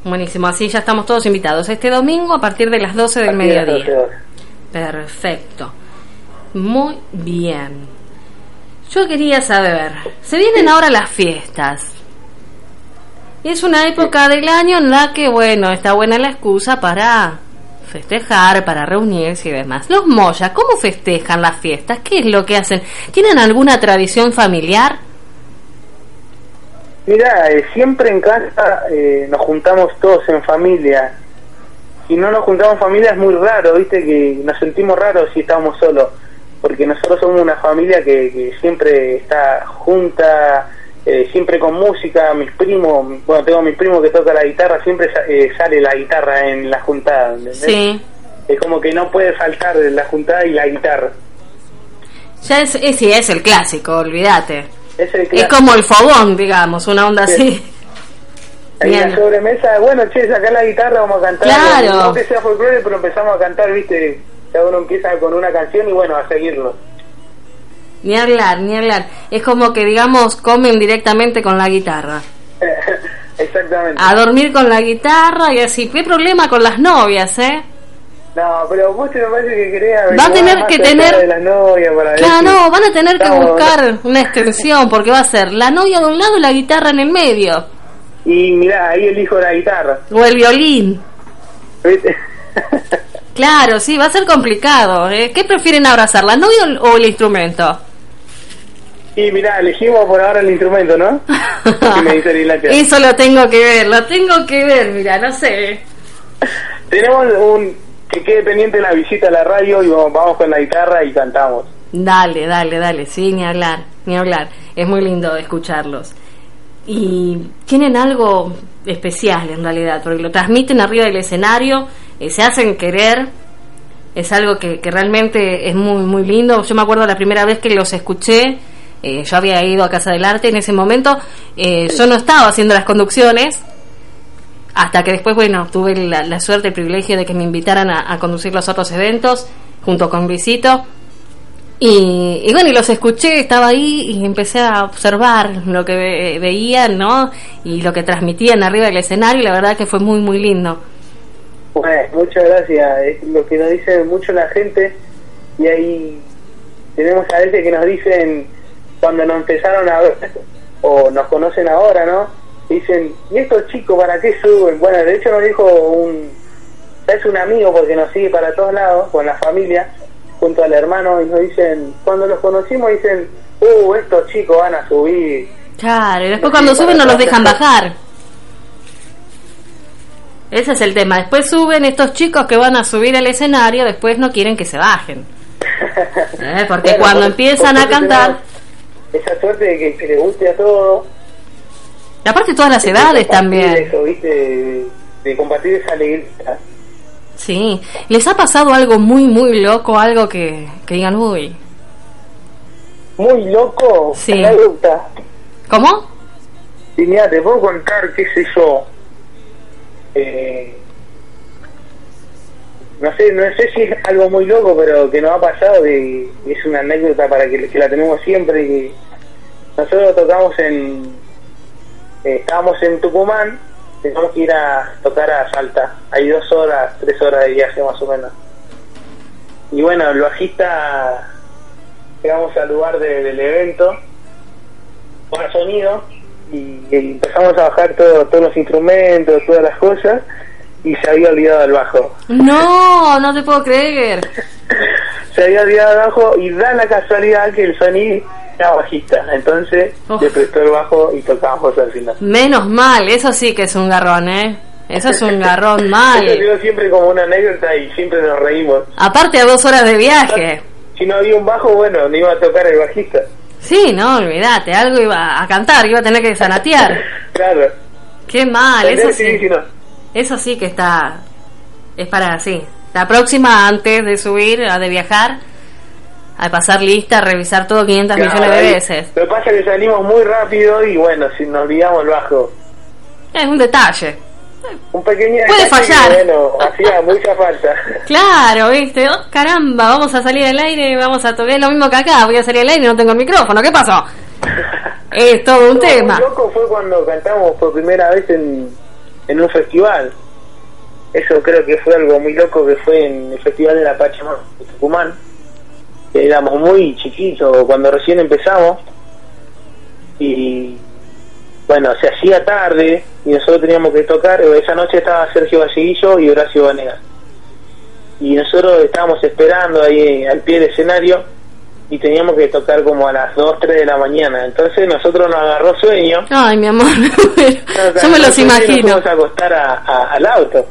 Speaker 1: Buenísimo, así ya estamos todos invitados. Este domingo a partir de las 12 del mediodía.
Speaker 7: 12 horas.
Speaker 1: Perfecto. Muy bien. Yo quería saber, se vienen ahora las fiestas. Es una época del año en la que, bueno, está buena la excusa para festejar, para reunirse y demás. Los Moya, ¿cómo festejan las fiestas? ¿Qué es lo que hacen? ¿Tienen alguna tradición familiar?
Speaker 7: Mira, eh, siempre en casa eh, nos juntamos todos en familia. Si no nos juntamos en familia es muy raro, viste, que nos sentimos raros si estamos solos. Porque nosotros somos una familia que, que siempre está junta, eh, siempre con música. Mis primos, bueno, tengo a mis primos que toca la guitarra, siempre eh, sale la guitarra en la juntada. ¿entendés?
Speaker 1: Sí.
Speaker 7: Es como que no puede faltar la juntada y la guitarra.
Speaker 1: Ya es, es, sí, es el clásico, olvídate.
Speaker 7: Es, el
Speaker 1: Es
Speaker 7: clásico.
Speaker 1: como el fogón, digamos, una onda
Speaker 7: Sí.
Speaker 1: así.
Speaker 7: Ahí en la sobremesa, bueno, che, sacar la guitarra, vamos a cantar.
Speaker 1: Claro.
Speaker 7: No que sea folclore, pero empezamos a cantar, viste, cada uno empieza con una canción y bueno, a seguirlo.
Speaker 1: Ni hablar, ni hablar. Es como que, digamos, comen directamente con la guitarra. *laughs*
Speaker 7: Exactamente.
Speaker 1: A dormir con la guitarra y así. ¿Qué problema con las novias, eh?
Speaker 7: No, pero vos te me parece que quería...
Speaker 1: Va a tener que tener-
Speaker 7: De la novia para ver
Speaker 1: Claro, no, van a tener que buscar una extensión porque va a ser la novia de un lado y la guitarra en el medio.
Speaker 7: Y mirá, ahí elijo la guitarra.
Speaker 1: O el violín.
Speaker 7: ¿viste?
Speaker 1: Claro, sí, va a ser complicado. ¿eh? ¿Qué prefieren abrazar, la novia o el instrumento?
Speaker 7: Y mirá, elegimos por ahora el instrumento, ¿no? *laughs* ¿Qué me dice?
Speaker 1: Eso lo tengo que ver, lo tengo que ver, mira, no sé.
Speaker 7: Tenemos un... que quede pendiente la visita a la radio y vamos, vamos con la guitarra y cantamos.
Speaker 1: Dale, dale, dale, sí, ni hablar, ni hablar. Es muy lindo escucharlos. Y tienen algo especial en realidad, porque lo transmiten arriba del escenario, eh, se hacen querer, es algo que, que realmente es muy, muy lindo. Yo me acuerdo la primera vez que los escuché, eh, yo había ido a Casa del Arte en ese momento, eh, yo no estaba haciendo las conducciones, hasta que después, bueno, tuve la, la suerte, el privilegio de que me invitaran a, conducir los otros eventos junto con Luisito. Y, y bueno, y los escuché, estaba ahí y empecé a observar lo que ve- veían, ¿no? Y lo que transmitían arriba del escenario y la verdad que fue muy, muy lindo.
Speaker 7: Bueno, muchas gracias. Es lo que nos dice mucho la gente y ahí tenemos a veces que nos dicen cuando nos empezaron a ver o nos conocen ahora, ¿no? Dicen, ¿y estos chicos para qué suben? Bueno, de hecho nos dijo un, es un amigo porque nos sigue para todos lados, con la familia, junto al hermano, y nos dicen, cuando los conocimos dicen, uh, estos chicos van a subir.
Speaker 1: Claro, y después cuando suben no los dejan bajar. Ese es el tema. Después suben estos chicos que van a subir al escenario, después no quieren que se bajen. *laughs* Eh, Porque
Speaker 7: Bueno,
Speaker 1: cuando
Speaker 7: por-
Speaker 1: empiezan
Speaker 7: por
Speaker 1: a cantar,
Speaker 7: Esa suerte de que, que le guste a todos.
Speaker 1: y aparte todas las
Speaker 7: de
Speaker 1: edades también.
Speaker 7: Eso, ¿viste? De, de compartir esa alegría.
Speaker 1: Sí. ¿Les ha pasado algo muy, muy loco? Algo que, que digan, uy.
Speaker 7: Muy loco,
Speaker 1: Sí.
Speaker 7: anécdota.
Speaker 1: ¿Cómo?
Speaker 7: Y mira, te puedo contar, qué sé yo. Eh, no sé, no sé si es algo muy loco, pero que nos ha pasado, que es una anécdota para que, la tenemos siempre, nosotros tocamos en, eh, estábamos en Tucumán, teníamos que ir a tocar a Salta, hay dos horas, tres horas de viaje más o menos. Y bueno, el bajista, llegamos al lugar de- del evento, con sonido, y, y empezamos a bajar todo, todos los instrumentos, todas las cosas, y se había olvidado el bajo.
Speaker 1: No, no te puedo creer. *laughs*
Speaker 7: se había olvidado el bajo y da la casualidad que el Sony era bajista. Entonces
Speaker 1: Uf.
Speaker 7: le prestó el bajo y tocamos al final.
Speaker 1: Menos mal, eso sí que es un garrón, ¿eh? Eso es un garrón *laughs* mal.
Speaker 7: siempre como una anécdota y siempre nos reímos.
Speaker 1: Aparte a dos horas de viaje.
Speaker 7: Si no había un bajo, bueno, no iba a tocar el bajista.
Speaker 1: Sí, no, olvídate, algo iba a cantar, iba a tener que sanatear. *laughs*
Speaker 7: Claro.
Speaker 1: Qué mal, eso sí.
Speaker 7: No.
Speaker 1: Eso sí que está. Es para así. La próxima, antes de subir, a de viajar, a pasar lista, a revisar todo 500
Speaker 7: Claro,
Speaker 1: millones de veces.
Speaker 7: Lo que pasa es que salimos muy rápido y bueno, si nos olvidamos el bajo.
Speaker 1: Es un detalle.
Speaker 7: Un pequeño
Speaker 1: Puede
Speaker 7: detalle que,
Speaker 1: fallar.
Speaker 7: bueno, hacía mucha falta. *laughs*
Speaker 1: Claro, viste. Oh, caramba, vamos a salir al aire, vamos a tocar. Es lo mismo que acá, voy a salir al aire y no tengo el micrófono. ¿Qué pasó? *laughs* Es todo un
Speaker 7: Lo
Speaker 1: tema.
Speaker 7: muy loco fue cuando cantamos por primera vez en, en un festival. Eso creo que fue algo muy loco que fue en el Festival de la Pachamama de Tucumán. Éramos muy chiquitos cuando recién empezamos. Y bueno, se hacía tarde y nosotros teníamos que tocar. Esa noche estaba Sergio Valleguillo y Horacio Vanegas. Y nosotros estábamos esperando ahí al pie del escenario y teníamos que tocar como a las 2, 3 de la mañana. Entonces nosotros nos agarró sueño.
Speaker 1: Ay, mi amor, *laughs* yo me los
Speaker 7: Nos
Speaker 1: imagino.
Speaker 7: fuimos a acostar a- a- al auto.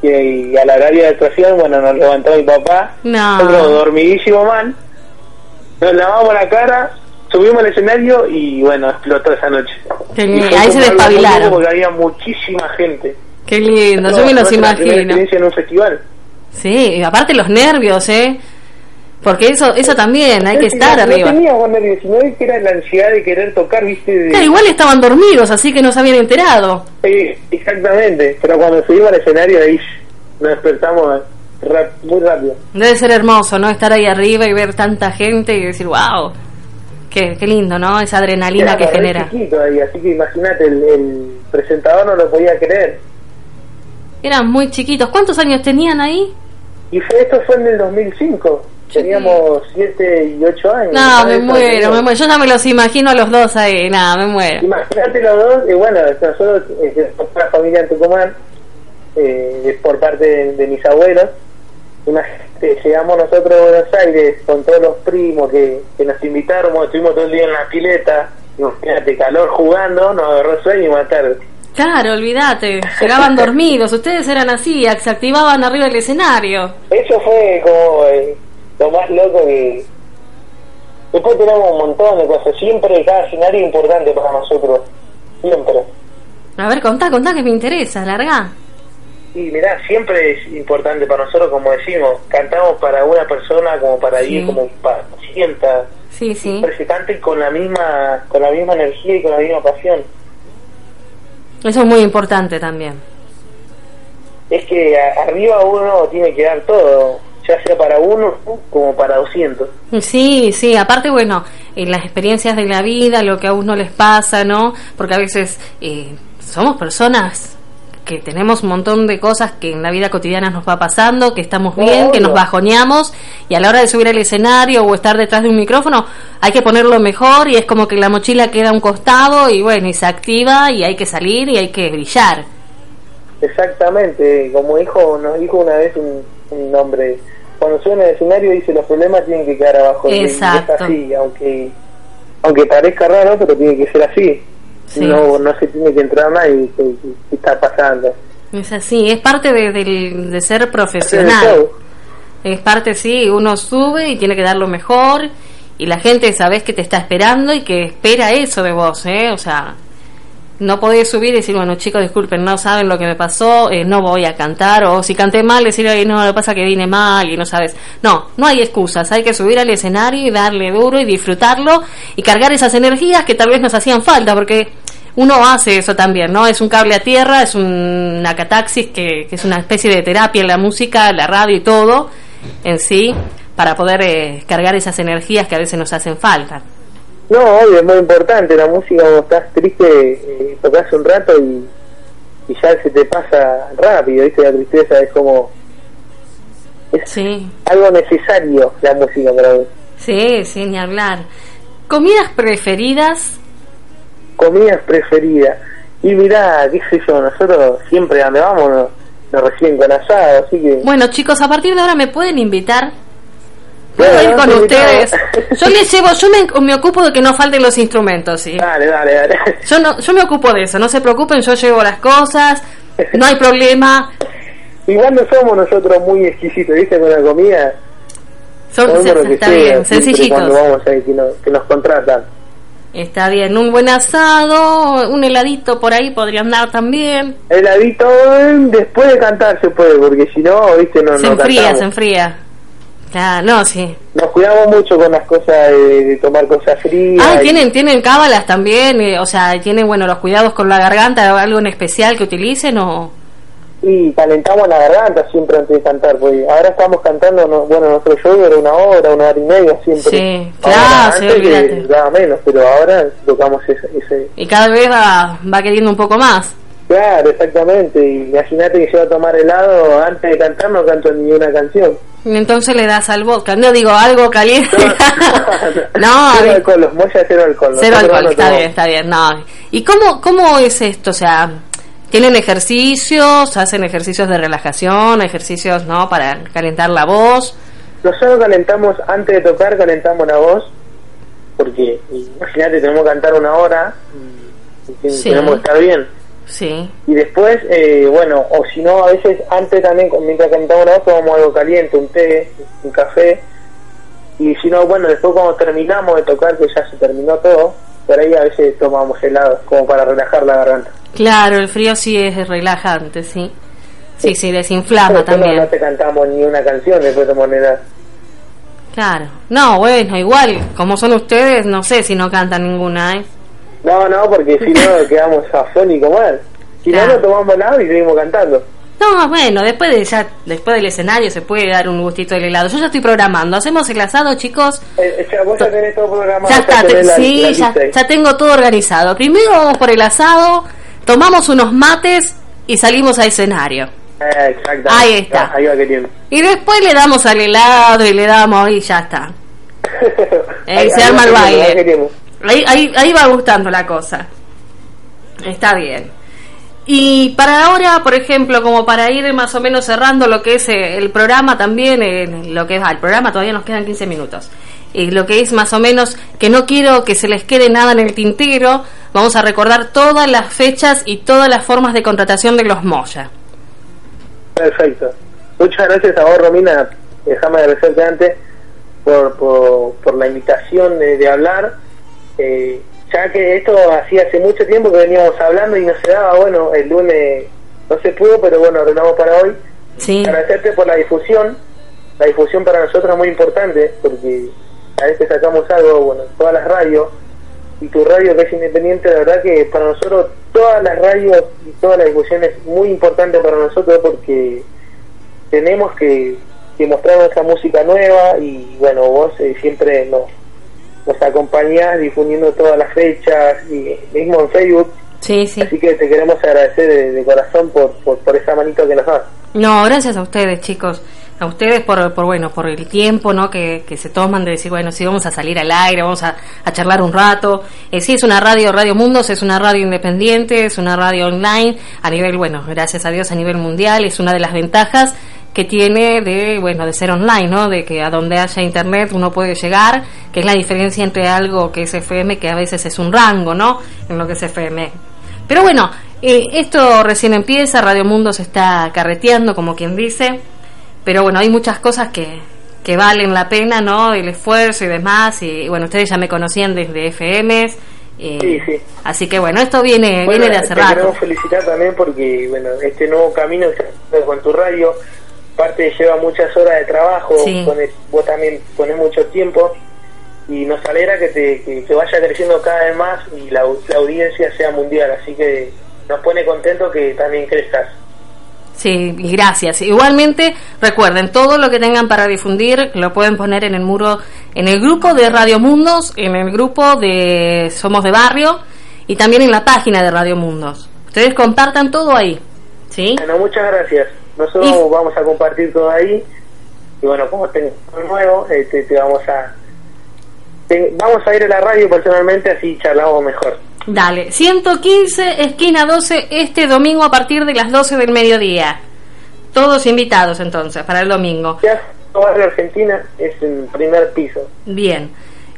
Speaker 7: Y, y a la horario de actuación, bueno, nos levantó mi papá.
Speaker 1: No.
Speaker 7: Nosotros dormidísimo mal. Nos lavamos la cara, subimos al escenario y bueno, explotó esa noche.
Speaker 1: Qué lindo, ahí se despabilaron.
Speaker 7: Porque había muchísima gente.
Speaker 1: Qué lindo, yo
Speaker 7: No,
Speaker 1: me los imagino.
Speaker 7: experiencia en un festival.
Speaker 1: Sí, y aparte los nervios, ¿eh? Porque eso eso también, hay que estar arriba.
Speaker 7: No teníamos nervios, sino que era la ansiedad de querer tocar, viste. de-
Speaker 1: Claro, igual estaban dormidos, así que no se habían enterado.
Speaker 7: Sí, exactamente. Pero cuando subimos al escenario ahí nos despertamos rap- muy rápido.
Speaker 1: Debe ser hermoso, ¿no? Estar ahí arriba y ver tanta gente y decir, wow, qué, qué lindo, ¿no? Esa adrenalina que genera.
Speaker 7: chiquitos ahí, así que imagínate, el, el presentador no lo podía creer.
Speaker 1: Eran muy chiquitos. ¿Cuántos años tenían ahí?
Speaker 7: Y fue, esto fue en el 2005. Teníamos 7 y 8 años.
Speaker 1: No, me muero, me muero. Yo ya me los imagino a los dos ahí, nada, me muero.
Speaker 7: Imagínate los dos, y bueno, nosotros, eh, una familia en Tucumán, eh, por parte de, de mis abuelos. Imagínate, llegamos nosotros a Buenos Aires con todos los primos que, que nos invitaron, estuvimos todo el día en la pileta, imagínate, calor jugando, nos agarró sueño y más tarde.
Speaker 1: Claro, olvídate. Llegaban *laughs* dormidos. Ustedes eran así, se activaban arriba del escenario.
Speaker 7: Eso fue como eh, lo más loco que... Después tenemos un montón de cosas, siempre cada escenario es importante para nosotros, siempre.
Speaker 1: A ver, contá, contá que me interesa, larga.
Speaker 7: Y mirá, siempre es importante para nosotros, como decimos, cantamos para una persona como para
Speaker 1: Sí.
Speaker 7: ir, como para que sienta,
Speaker 1: Sí, sí.
Speaker 7: siempre se cante con la misma, con la misma energía y con la misma pasión.
Speaker 1: Eso es muy importante también.
Speaker 7: Es que arriba uno tiene que dar todo, ya sea para uno como para 200.
Speaker 1: Sí, sí, aparte, bueno, eh, las experiencias de la vida, lo que a uno les pasa, ¿no? Porque a veces eh, somos personas que tenemos un montón de cosas que en la vida cotidiana nos va pasando, que estamos
Speaker 7: No,
Speaker 1: bien, que nos bajoneamos y a la hora de subir al escenario o estar detrás de un micrófono hay que ponerlo mejor y es como que la mochila queda a un costado y bueno, y se activa y hay que salir y hay que brillar.
Speaker 7: Exactamente, como dijo, nos dijo una vez un, un hombre, cuando suena el escenario dice los problemas tienen que quedar abajo. Y- y
Speaker 1: Exacto.
Speaker 7: es así, aunque aunque parezca raro, pero tiene que ser así.
Speaker 1: Sí.
Speaker 7: No, no se tiene que entrar qué- qué está pasando.
Speaker 1: Es así, es parte de, del- de ser profesional. Es parte, sí, uno sube y tiene que dar lo mejor y la gente sabes que te está esperando y que espera eso de vos, ¿eh? O sea, no podés subir y decir, bueno, chicos, disculpen, no saben lo que me pasó, eh, no voy a cantar, o si canté mal, decir, "Ay, no, lo que pasa que vine mal y no sabes. No, no hay excusas, hay que subir al escenario y darle duro y disfrutarlo y cargar esas energías que tal vez nos hacían falta, porque uno hace eso también, ¿no? Es un cable a tierra, es un, una cataxis que, que es una especie de terapia en la música, la radio y todo en sí, para poder eh, cargar esas energías que a veces nos hacen falta.
Speaker 7: No, obvio, es muy importante. La música, cuando estás triste, eh, tocas un rato y, y ya se te pasa rápido, ¿viste? La tristeza es como. Es
Speaker 1: Sí,
Speaker 7: algo necesario la música para mí.
Speaker 1: sí, sí, ni hablar. ¿Comidas preferidas?
Speaker 7: Comidas preferidas. Y mirá, qué sé yo, nosotros siempre donde vamos nos, nos reciben con asado, así que.
Speaker 1: Bueno, chicos, a partir de ahora me pueden invitar. Puedo ir con
Speaker 7: te
Speaker 1: ustedes. Yo les llevo, yo me, me ocupo de que no falten los instrumentos, ¿sí?
Speaker 7: Dale, dale, dale.
Speaker 1: Yo no, yo me ocupo de eso, no se preocupen, yo llevo las cosas, no hay problema.
Speaker 7: Igual no somos nosotros muy exquisitos, ¿viste? Con la comida.
Speaker 1: Son,
Speaker 7: que
Speaker 1: está
Speaker 7: sea,
Speaker 1: bien, sencillitos.
Speaker 7: Cuando vamos ahí, que nos, que nos contratan.
Speaker 1: Está bien, un buen asado, un heladito por ahí podría andar también.
Speaker 7: Heladito eh, después de cantar se puede, porque si no, ¿viste? No,
Speaker 1: se
Speaker 7: no
Speaker 1: enfría,
Speaker 7: cantamos.
Speaker 1: se enfría. Claro, no, sí.
Speaker 7: Nos cuidamos mucho con las cosas de, de tomar cosas frías.
Speaker 1: Ah,
Speaker 7: y-
Speaker 1: tienen, tienen cábalas también, eh, o sea, tienen, bueno, los cuidados con la garganta, algo en especial que utilicen o...
Speaker 7: Y calentamos la garganta siempre antes de cantar, porque ahora estamos cantando, no- bueno, nuestro show era una hora, una hora y media siempre.
Speaker 1: Sí, claro, sí, olvídate.
Speaker 7: que menos, pero ahora tocamos ese, ese...
Speaker 1: Y cada vez va, va queriendo un poco más.
Speaker 7: Claro, exactamente, y imagínate que yo a tomar helado antes de cantar no canto ni una canción.
Speaker 1: Entonces le das al vodka, no digo algo caliente. *laughs* *laughs* no,
Speaker 7: cero alcohol, los moyas cero alcohol.
Speaker 1: cero alcohol,
Speaker 7: no
Speaker 1: está bien, está bien, no. ¿Y cómo, cómo es esto? O sea, ¿tienen ejercicios? ¿Hacen ejercicios de relajación? ¿Ejercicios, no, para calentar la voz?
Speaker 7: Nosotros calentamos, antes de tocar, calentamos la voz, porque imagínate, tenemos que cantar una hora, y, y
Speaker 1: Sí.
Speaker 7: tenemos que estar bien.
Speaker 1: Sí,
Speaker 7: Y después, eh, bueno, o si no, a veces antes también, mientras cantamos la voz, tomamos algo caliente, un té, un café. Y si no, bueno, después cuando terminamos de tocar, que ya se terminó todo, por ahí a veces tomamos helado, como para relajar la garganta.
Speaker 1: claro, el frío sí es relajante, sí. Sí, sí, desinflama
Speaker 7: no-
Speaker 1: también.
Speaker 7: No te cantamos ni una canción después de helado.
Speaker 1: Claro. No, bueno, igual, como son ustedes, no sé si no cantan ninguna, ¿eh?
Speaker 7: No, no, porque si no *laughs* quedamos afónicos mal. Si
Speaker 1: Claro.
Speaker 7: no, no tomamos helado y seguimos cantando.
Speaker 1: No, bueno, después de ya, después del escenario se puede dar un gustito del helado. Yo ya estoy programando. Hacemos el asado, chicos.
Speaker 7: Eh, ya, vos ya tenés todo programado.
Speaker 1: Ya está, te-
Speaker 7: tenés la-
Speaker 1: sí,
Speaker 7: la
Speaker 1: ya,
Speaker 7: ahí.
Speaker 1: tengo todo organizado. Primero vamos por el asado, tomamos unos mates y salimos a escenario.
Speaker 7: Eh, exactamente.
Speaker 1: Ahí está.
Speaker 7: Ah, Ahí va queriendo.
Speaker 1: Y después le damos al helado y le damos y ya está. *laughs* Ahí se arma el baile. Ahí, ahí, ahí va gustando la cosa. Está bien. Y para ahora, por ejemplo, como para ir más o menos cerrando lo que es eh, el programa también, eh, lo que es ah, el programa todavía nos quedan 15 minutos. Y lo que es más o menos que no quiero que se les quede nada en el tintero, vamos a recordar todas las fechas y todas las formas de contratación de los Moya.
Speaker 7: Perfecto. Muchas gracias a vos, Romina. Déjame agradecerte antes por, por, por la invitación de hablar. Eh, ya que esto hacía hace mucho tiempo que veníamos hablando y no se daba, bueno, el lunes no se pudo, pero bueno, ordenamos para hoy.
Speaker 1: Sí.
Speaker 7: Agradecerte por la difusión. La difusión para nosotros es muy importante porque a veces sacamos algo, bueno, todas las radios y tu radio que es independiente, la verdad que para nosotros todas las radios y toda la difusión es muy importante para nosotros porque tenemos que, que mostrar nuestra música nueva y bueno, vos eh, siempre nos, nos acompañás difundiendo todas las fechas y mismo en Facebook,
Speaker 1: Sí, sí.
Speaker 7: así que te queremos agradecer de, de corazón por, por, por esa manito que nos das.
Speaker 1: No, gracias a ustedes, chicos. A ustedes por, por bueno, por el tiempo, ¿no? Que, que se toman de decir, bueno, sí, vamos a salir al aire, vamos a, a charlar un rato. Eh, sí, es una radio, Radio Mundos, es una radio independiente, es una radio online, a nivel, bueno, gracias a Dios, a nivel mundial, es una de las ventajas que tiene de, bueno, de ser online, ¿no? De que a donde haya internet uno puede llegar, que es la diferencia entre algo que es FM, que a veces es un rango, ¿no? En lo que es FM. Pero bueno, eh, esto recién empieza, Radio Mundo se está carreteando, como quien dice, pero bueno, hay muchas cosas que, que valen la pena, ¿no? El esfuerzo y demás, y bueno, ustedes ya me conocían desde FMs, eh,
Speaker 7: Sí, sí.
Speaker 1: así que bueno, esto viene,
Speaker 7: Bueno,
Speaker 1: viene de hace
Speaker 7: te
Speaker 1: rato.
Speaker 7: queremos felicitar también porque, bueno, este nuevo camino con tu radio, parte lleva muchas horas de trabajo,
Speaker 1: Sí.
Speaker 7: pones- vos también pones mucho tiempo y nos alegra que, te, que, que vaya creciendo cada vez más y la, la audiencia sea mundial, así que nos pone contento que también crezcas.
Speaker 1: Sí, gracias. Igualmente, recuerden, todo lo que tengan para difundir lo pueden poner en el muro, en el grupo de Radio Mundos, en el grupo de Somos de Barrio y también en la página de Radio Mundos. Ustedes compartan todo ahí, ¿sí?
Speaker 7: Bueno, muchas gracias. Nosotros
Speaker 1: Y-
Speaker 7: vamos a compartir todo ahí y bueno, como algo nuevo, este, te vamos a... te- vamos a ir a la radio personalmente, así charlamos mejor.
Speaker 1: Dale, 115, esquina 12, este domingo a partir de las 12 del mediodía. Todos invitados entonces, para el domingo.
Speaker 7: Ya, Barrio Argentina es en primer piso.
Speaker 1: Bien.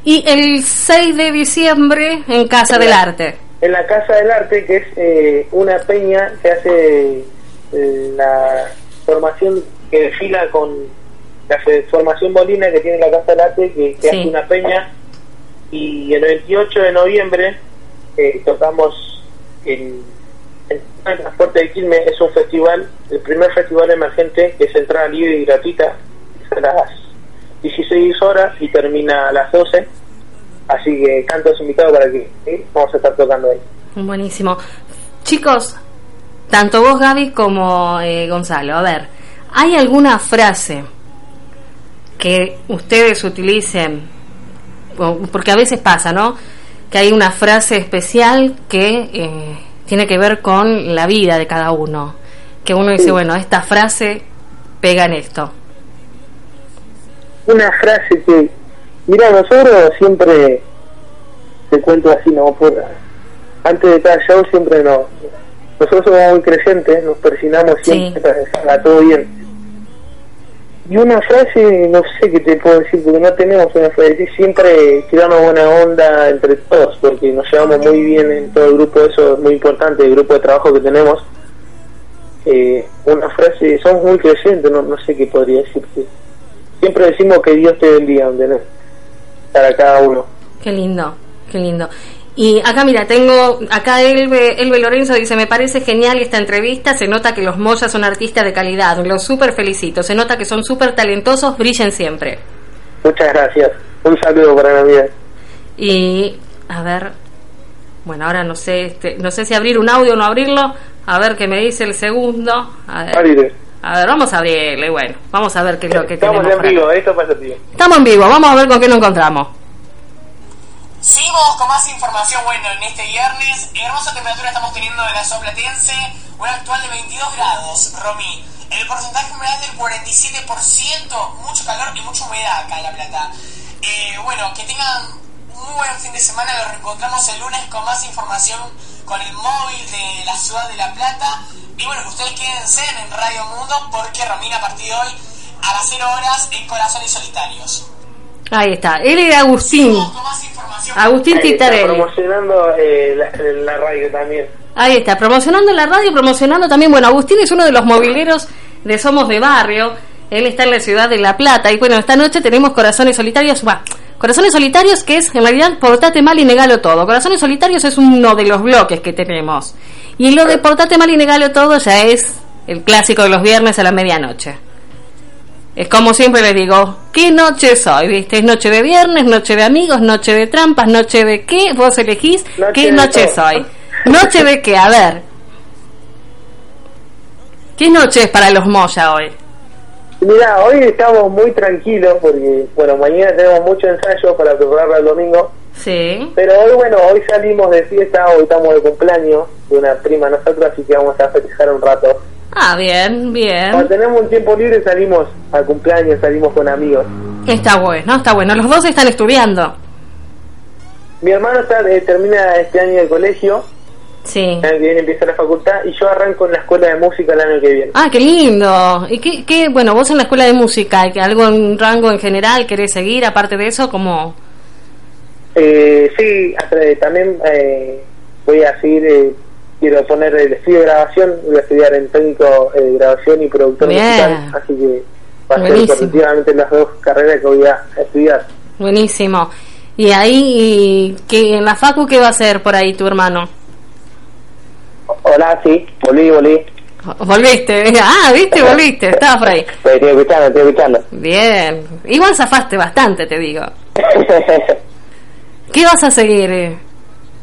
Speaker 1: Y el 6 de diciembre en Casa del Arte.
Speaker 7: En la Casa del Arte, que es eh, una peña que hace la formación, que desfila con la formación bolina que tiene la Casa del Arte, que, que
Speaker 1: Sí.
Speaker 7: hace una peña. Y el 28 de noviembre eh, tocamos en, en el Transporte de Quilmes, es un festival, el primer festival emergente que es entrada libre y gratuita, es a las 16 horas y termina a las 12. Así que cantos invitados para que eh, vamos a estar tocando ahí.
Speaker 1: Buenísimo. Chicos, tanto vos Gaby como eh, Gonzalo, a ver, ¿hay alguna frase que ustedes utilicen? Porque a veces pasa, ¿no? Que hay una frase especial que eh, tiene que ver con la vida de cada uno. Que uno dice,
Speaker 7: Sí.
Speaker 1: bueno, esta frase pega en esto.
Speaker 7: Una frase que, mira, nosotros siempre, te cuento así, ¿no? Por, antes de cada show siempre nos, nosotros somos muy creyentes, nos persinamos siempre que salga todo bien. Y una frase, no sé qué te puedo decir, porque no tenemos una frase, siempre tirarnos buena onda entre todos, porque nos llevamos muy bien en todo el grupo, eso es muy importante, el grupo de trabajo que tenemos. Eh, una frase, somos muy creyentes, no, no sé qué podría decirte. Siempre decimos que Dios te bendiga, ¿entendés? Para cada uno.
Speaker 1: Qué lindo, qué lindo. Y acá, mira, tengo, acá Elbe, Elbe Lorenzo dice, me parece genial esta entrevista, se nota que los Moyas son artistas de calidad, los súper felicito, se nota que son súper talentosos, brillen siempre.
Speaker 7: Muchas gracias. Un saludo para Navidad.
Speaker 1: Y, a ver, bueno, ahora no sé, este, no sé si abrir un audio o no abrirlo, a ver qué me dice el segundo. A ver, a ver vamos a abrirle, bueno, vamos a ver qué es lo que
Speaker 7: Estamos
Speaker 1: tenemos
Speaker 7: en
Speaker 1: por acá.
Speaker 7: vivo, esto pasa bien.
Speaker 1: Estamos en vivo, vamos a ver con qué nos encontramos.
Speaker 9: Seguimos con más información, bueno, en este viernes, hermosa temperatura estamos teniendo en la zona platense, una actual de 22 grados, Romy. El porcentaje humedad del 47%, mucho calor y mucha humedad acá en La Plata. Eh, bueno, que tengan muy buen fin de semana, nos reencontramos el lunes con más información con el móvil de la ciudad de La Plata. Y bueno, que ustedes quédense en Radio Mundo porque Romina a partir de hoy a las 0 horas en Corazones Solitarios.
Speaker 1: Ahí está, él era Agustín, Agustín
Speaker 7: Ahí está
Speaker 1: Titarelli.
Speaker 7: promocionando eh, la, la radio también.
Speaker 1: Ahí está, promocionando la radio, promocionando también, bueno, Agustín es uno de los mobileros de Somos de Barrio, él está en la ciudad de La Plata. Y bueno, esta noche tenemos Corazones Solitarios, va, Corazones Solitarios que es en realidad Portate Mal y Negalo Todo, Corazones Solitarios es uno de los bloques que tenemos. Y lo de Portate Mal y Negalo Todo ya es el clásico de los viernes a la medianoche. Es como siempre les digo, ¿qué noche soy? ¿Viste? Es noche de viernes, noche de amigos, noche de trampas, noche de qué, vos elegís,
Speaker 7: Noche
Speaker 1: ¿qué noche
Speaker 7: todo.
Speaker 1: soy? ¿Noche de qué? A ver. ¿Qué noche es para los Moya hoy?
Speaker 7: Mira, hoy estamos muy tranquilos porque, bueno, mañana tenemos mucho ensayo para preparar el domingo.
Speaker 1: Sí.
Speaker 7: Pero hoy, bueno, hoy salimos de fiesta, hoy estamos de cumpleaños de una prima nosotros, así que vamos a festejar un rato.
Speaker 1: Ah, bien, bien.
Speaker 7: Cuando tenemos un tiempo libre salimos a cumpleaños, salimos con amigos.
Speaker 1: Está bueno, está bueno. Los dos están estudiando.
Speaker 7: Mi hermano está, eh, termina este año de colegio,
Speaker 1: Sí.
Speaker 7: el año que viene empieza la facultad y yo arranco en la escuela de música el año que viene.
Speaker 1: Ah, qué lindo. ¿Y qué, qué, bueno, vos en la escuela de música, algo en rango en general querés seguir, aparte de eso, como...
Speaker 7: Eh, sí, también eh, voy a seguir, eh, quiero poner el estudio de grabación, voy a estudiar en técnico eh, de grabación y productor
Speaker 1: Bien.
Speaker 7: musical, así que va a ser
Speaker 1: Buenísimo.
Speaker 7: colectivamente las dos carreras que voy a estudiar.
Speaker 1: Buenísimo. Y ahí, que en la facu, ¿qué va a hacer por ahí tu hermano?
Speaker 7: Hola, sí, volví, volví.
Speaker 1: Volviste. Ah, viste, volviste. Estabas por ahí.
Speaker 7: Pues, estoy escuchando, estoy escuchando.
Speaker 1: Bien. Igual zafaste bastante, te digo. *laughs* ¿Qué vas a seguir?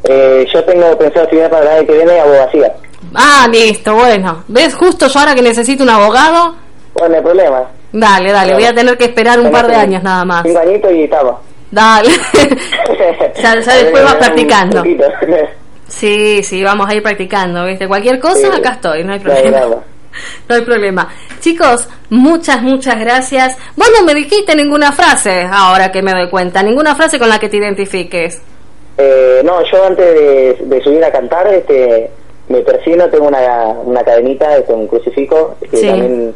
Speaker 1: Eh?
Speaker 8: Yo tengo pensado estudiar para el año que viene abogacía.
Speaker 1: Ah, listo, bueno. ¿Ves justo yo ahora que necesito un abogado?
Speaker 8: Bueno, no hay problema.
Speaker 1: Dale, dale, voy a tener que esperar un par de años nada más.
Speaker 8: Cinco añitos y estamos.
Speaker 1: Dale. *laughs* ya, ya después vas
Speaker 8: Un
Speaker 1: practicando. Sí, sí, vamos a ir practicando, ¿viste? Cualquier cosa,
Speaker 8: Sí.
Speaker 1: acá estoy, no hay
Speaker 8: No hay
Speaker 1: problema. *laughs* No hay problema. Chicos, muchas, muchas gracias. Vos no me dijiste ninguna frase, ahora que me doy cuenta, ninguna frase con la que te identifiques.
Speaker 8: Eh, no, yo antes de, de subir a cantar, este, me persino, tengo una, una cadenita, este, un crucifijo, que
Speaker 1: Sí.
Speaker 8: también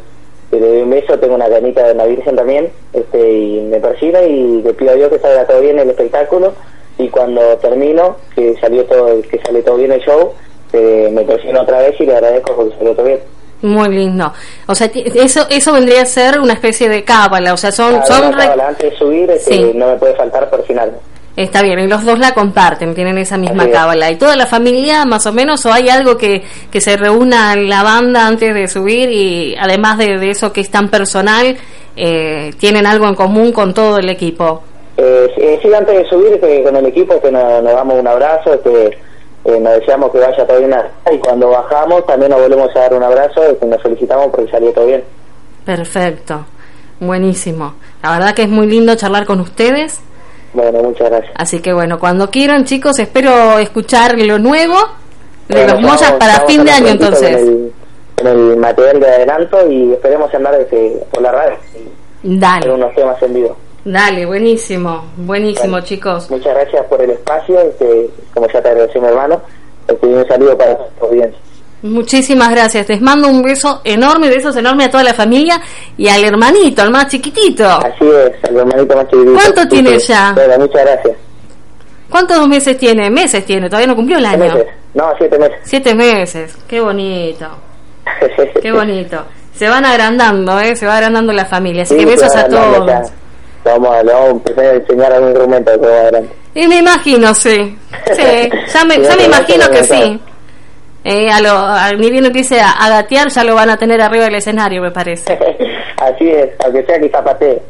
Speaker 8: que le doy un beso, tengo una cadenita de la Virgen también, este, y me persino y le pido a Dios que salga todo bien el espectáculo, y cuando termino, que salió todo, que sale todo bien el show, eh, me persino otra vez y le agradezco porque salió todo bien.
Speaker 1: Muy lindo. O sea, eso eso vendría a ser una especie de cábala, o sea, son son
Speaker 8: una
Speaker 1: re-
Speaker 8: antes de subir, este,
Speaker 1: Sí.
Speaker 8: no me puede faltar persinarme.
Speaker 1: Está bien, y los dos la comparten, tienen esa misma cábala. ¿Y toda la familia, más o menos, o hay algo que, que se reúna la banda antes de subir y además de, de eso que es tan personal, eh, tienen algo en común con todo el equipo?
Speaker 8: Eh, sí, antes de subir que con el equipo que nos, nos damos un abrazo, este, eh, nos deseamos que vaya todo bien y cuando bajamos también nos volvemos a dar un abrazo y nos felicitamos porque salió todo bien.
Speaker 1: Perfecto, buenísimo. La verdad que es muy lindo charlar con ustedes.
Speaker 8: Bueno, muchas gracias.
Speaker 1: Así que bueno, cuando quieran chicos, espero escuchar lo nuevo de
Speaker 8: Bueno,
Speaker 1: los Moyas
Speaker 8: estamos-
Speaker 1: para fin de año entonces.
Speaker 8: Con el, con el material de adelanto y esperemos andar este, por la radio
Speaker 1: Dale,
Speaker 8: unos temas en vivo.
Speaker 1: dale, buenísimo, buenísimo
Speaker 8: Vale.
Speaker 1: chicos.
Speaker 8: Muchas gracias por el espacio, este, como ya te agradeció mi hermano, este, un saludo para tu audiencia.
Speaker 1: Muchísimas gracias. Les mando un beso enorme, besos enormes a toda la familia y al hermanito, al más chiquitito.
Speaker 8: Así es, el hermanito más chiquitito.
Speaker 1: ¿Cuánto tiene
Speaker 8: Sí,
Speaker 1: ya?
Speaker 8: Bueno, muchas gracias.
Speaker 1: ¿Cuántos meses tiene? Meses tiene, todavía no cumplió el
Speaker 8: ¿Siete
Speaker 1: año.
Speaker 8: meses? No, siete meses.
Speaker 1: Siete meses. Qué bonito, *laughs* qué bonito. Se van agrandando, ¿eh? Se va agrandando la familia. Así
Speaker 8: Sí,
Speaker 1: que besos a todos.
Speaker 8: ya. Vamos, a- le vamos a empezar a enseñar algún instrumento de todo adelante.
Speaker 1: Y me imagino, sí. *laughs* Sí, ya me, ya me imagino que sí. Eh, a lo, a, ni bien empiece a, a gatear, ya lo van a tener arriba del escenario, me parece. *laughs*
Speaker 8: Así es, aunque sea que zapatee.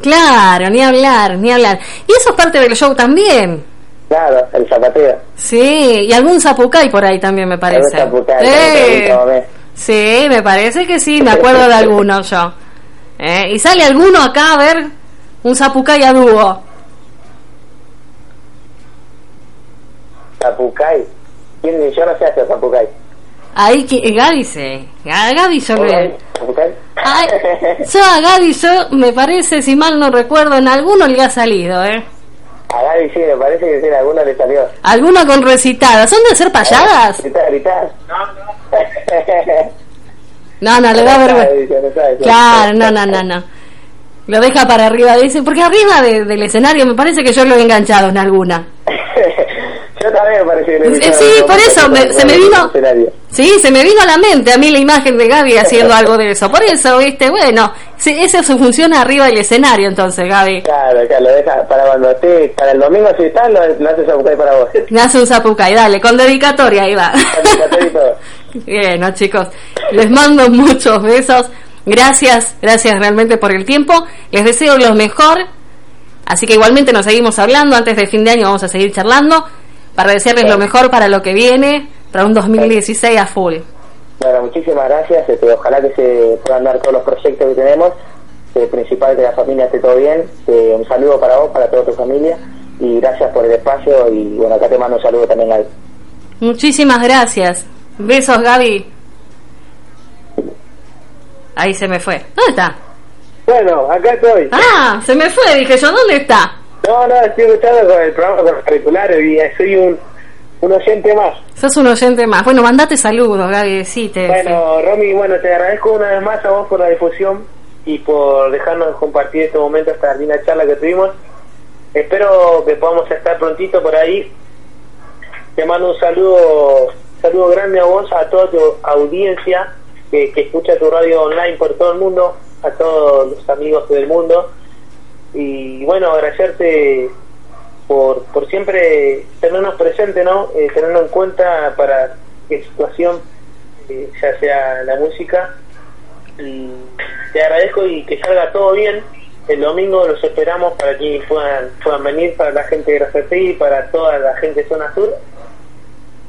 Speaker 1: Claro, ni hablar, ni hablar. Y eso es parte del show también.
Speaker 8: Claro, el zapateo.
Speaker 1: Sí, y algún zapucay por ahí también me parece.
Speaker 8: Zapucay,
Speaker 1: Eh, sí, me parece que sí, me acuerdo de algunos yo. Eh, y sale alguno acá a ver un zapucay a dúo.
Speaker 8: Zapucay. ¿Quién, yo no sé hacer zapucay.
Speaker 1: Ahí que Gaby sí. A Gaby yo le...
Speaker 8: ¿Zapucay?
Speaker 1: Ay, *laughs* yo a Gaby yo me parece, si mal no recuerdo, en alguno le ha salido, ¿eh?
Speaker 8: A Gaby sí, me parece que sí, en alguno le salió.
Speaker 1: Alguna con recitada. ¿Son de ser payadas?
Speaker 8: Gritar, gritar. *laughs*
Speaker 1: No, no, le da vergüenza.
Speaker 8: No
Speaker 1: Claro, no, no, no, no. Lo deja para arriba, dice, porque arriba de- del escenario me parece que yo lo he enganchado en alguna. *laughs*
Speaker 8: Yo también me parece que
Speaker 1: Eh, sí, por eso, me- se me
Speaker 8: no,
Speaker 1: vino-. Sí, se me vino a la mente a mí la imagen de Gaby haciendo algo de eso. Por eso, viste, bueno, sí, eso se funciona arriba del escenario entonces, Gaby.
Speaker 8: Claro, claro, lo deja para cuando esté, para el domingo si está, lo, lo hace zapucay para vos. *laughs*
Speaker 1: Me hace un zapucay, dale, con dedicatoria, ahí va. *laughs* Bueno, chicos, les mando *laughs* muchos besos. Gracias, gracias realmente por el tiempo. Les deseo lo mejor. Así que igualmente nos seguimos hablando. Antes del fin de año vamos a seguir charlando para desearles lo mejor para lo que viene, para un 2016 a full.
Speaker 8: Bueno, muchísimas gracias. Este, ojalá que se puedan dar todos los proyectos que tenemos. Eh, principal que la familia esté todo bien. Eh, un saludo para vos, para toda tu familia. Y gracias por el espacio. Y bueno, acá te mando un saludo también a
Speaker 1: Muchísimas gracias. Besos, Gaby. Ahí se me fue. ¿Dónde está?
Speaker 8: Bueno, acá estoy.
Speaker 1: Ah, se me fue. Dije yo, ¿dónde está?
Speaker 8: No, no, estoy escuchando con el programa con los auriculares y soy un, un oyente más.
Speaker 1: Sos un oyente más. Bueno, mandate saludos, Gaby. Sí, te.
Speaker 8: Bueno, Romy, bueno, te agradezco una vez más a vos por la difusión y por dejarnos compartir este momento, esta linda charla que tuvimos. Espero que podamos estar prontito por ahí. Te mando un saludo, saludo grande a vos, a toda tu audiencia que, que escucha tu radio online por todo el mundo, a todos los amigos del mundo. Y bueno, agradecerte por, por siempre tenernos presente, ¿no? Eh, tenernos en cuenta para qué situación, eh, ya sea la música. Y te agradezco y que salga todo bien
Speaker 7: el domingo los esperamos para que puedan, puedan venir, para la gente de Grafetí, para toda la gente de Zona Sur,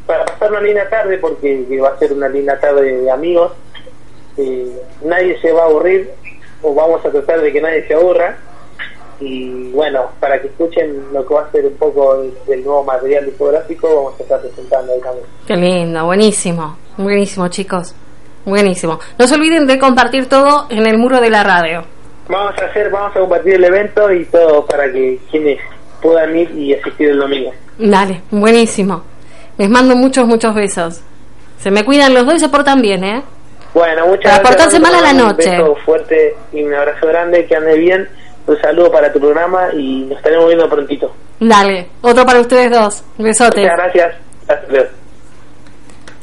Speaker 7: para pasar una linda tarde, porque que va a ser una linda tarde de amigos. Eh, nadie se va a aburrir, o vamos a tratar de que nadie se aburra. Y bueno, para que escuchen lo que va a ser un poco del, nuevo material discográfico, vamos a estar presentando ahí también.
Speaker 1: Qué lindo, buenísimo. Buenísimo, chicos. Buenísimo. No se olviden de compartir todo en el muro de la radio.
Speaker 7: Vamos a hacer, vamos a compartir el evento y todo para que quienes puedan ir y asistir el domingo.
Speaker 1: Dale, buenísimo. Les mando muchos, muchos besos. Se me cuidan los dos y se portan bien, ¿eh?
Speaker 7: Bueno, muchas
Speaker 1: Para
Speaker 7: gracias.
Speaker 1: portarse mal a la
Speaker 7: Un
Speaker 1: noche.
Speaker 7: beso fuerte y un abrazo grande, que ande bien. Un saludo para tu programa y nos estaremos viendo prontito.
Speaker 1: Dale, otro para ustedes dos. Besote.
Speaker 7: Muchas gracias.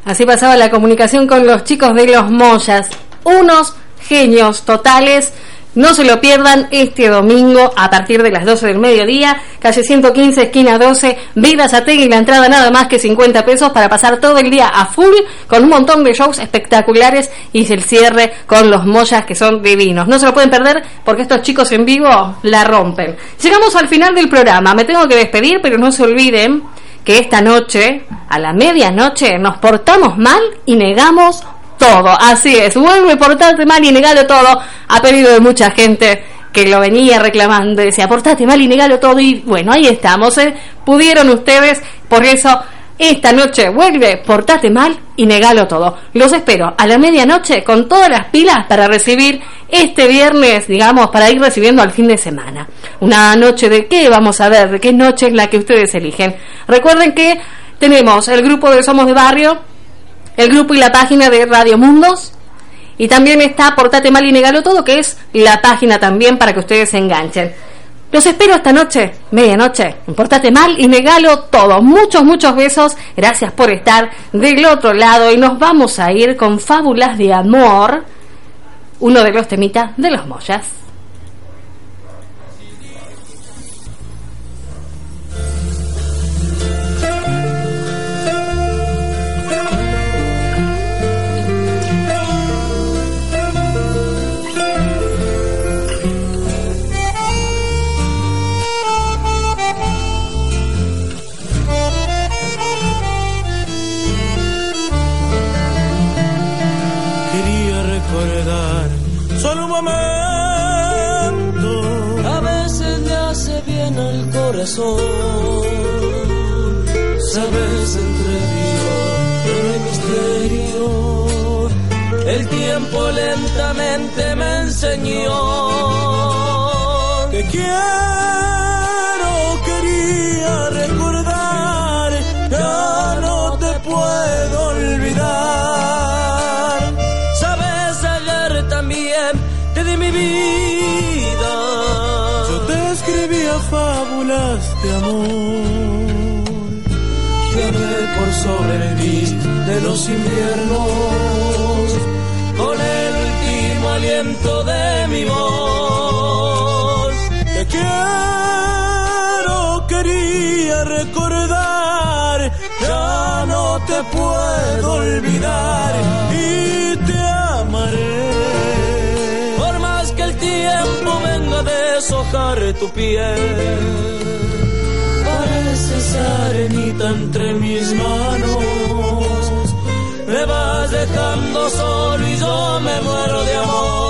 Speaker 1: Así pasaba la comunicación con los chicos de los Moyas. Unos genios totales. No se lo pierdan este domingo a partir de las 12 del mediodía. Calle 115, esquina 12, Vida Sategui. La entrada nada más que 50 pesos para pasar todo el día a full con un montón de shows espectaculares y el cierre con los Moyas que son divinos. No se lo pueden perder porque estos chicos en vivo la rompen. Llegamos al final del programa. Me tengo que despedir, pero no se olviden que esta noche, a la medianoche, nos portamos mal y negamos todo. Así es, vuelve a portarte mal y negalo todo. A pedido de mucha gente que lo venía reclamando, decía, portate mal y negalo todo. Y bueno, ahí estamos, ¿eh? Pudieron ustedes, por eso esta noche vuelve, portate mal y negalo todo. Los espero a la medianoche con todas las pilas para recibir este viernes, digamos, para ir recibiendo al fin de semana. Una noche de qué vamos a ver, de qué noche es la que ustedes eligen. Recuerden que tenemos el grupo de Somos de Barrio, el grupo y la página de Radio Mundos. Y también está Portate Mal y Negalo Todo, que es la página también para que ustedes se enganchen. Los espero esta noche, medianoche. Portate mal y negalo todo. Muchos, muchos besos. Gracias por estar del otro lado. Y nos vamos a ir con Fábulas de Amor. Uno de los temitas de los Moyas.
Speaker 10: Corazón. Sabes, entre Dios y misterio, el tiempo lentamente me enseñó
Speaker 6: Te quiero,
Speaker 10: amé por sobrevivir de los inviernos con el último aliento de mi voz.
Speaker 6: Te quiero, quería recordar, ya no te puedo olvidar y te amaré.
Speaker 10: Por más que el tiempo venga a deshojar tu piel, arenita entre mis manos. Me vas dejando solo y yo me muero de amor.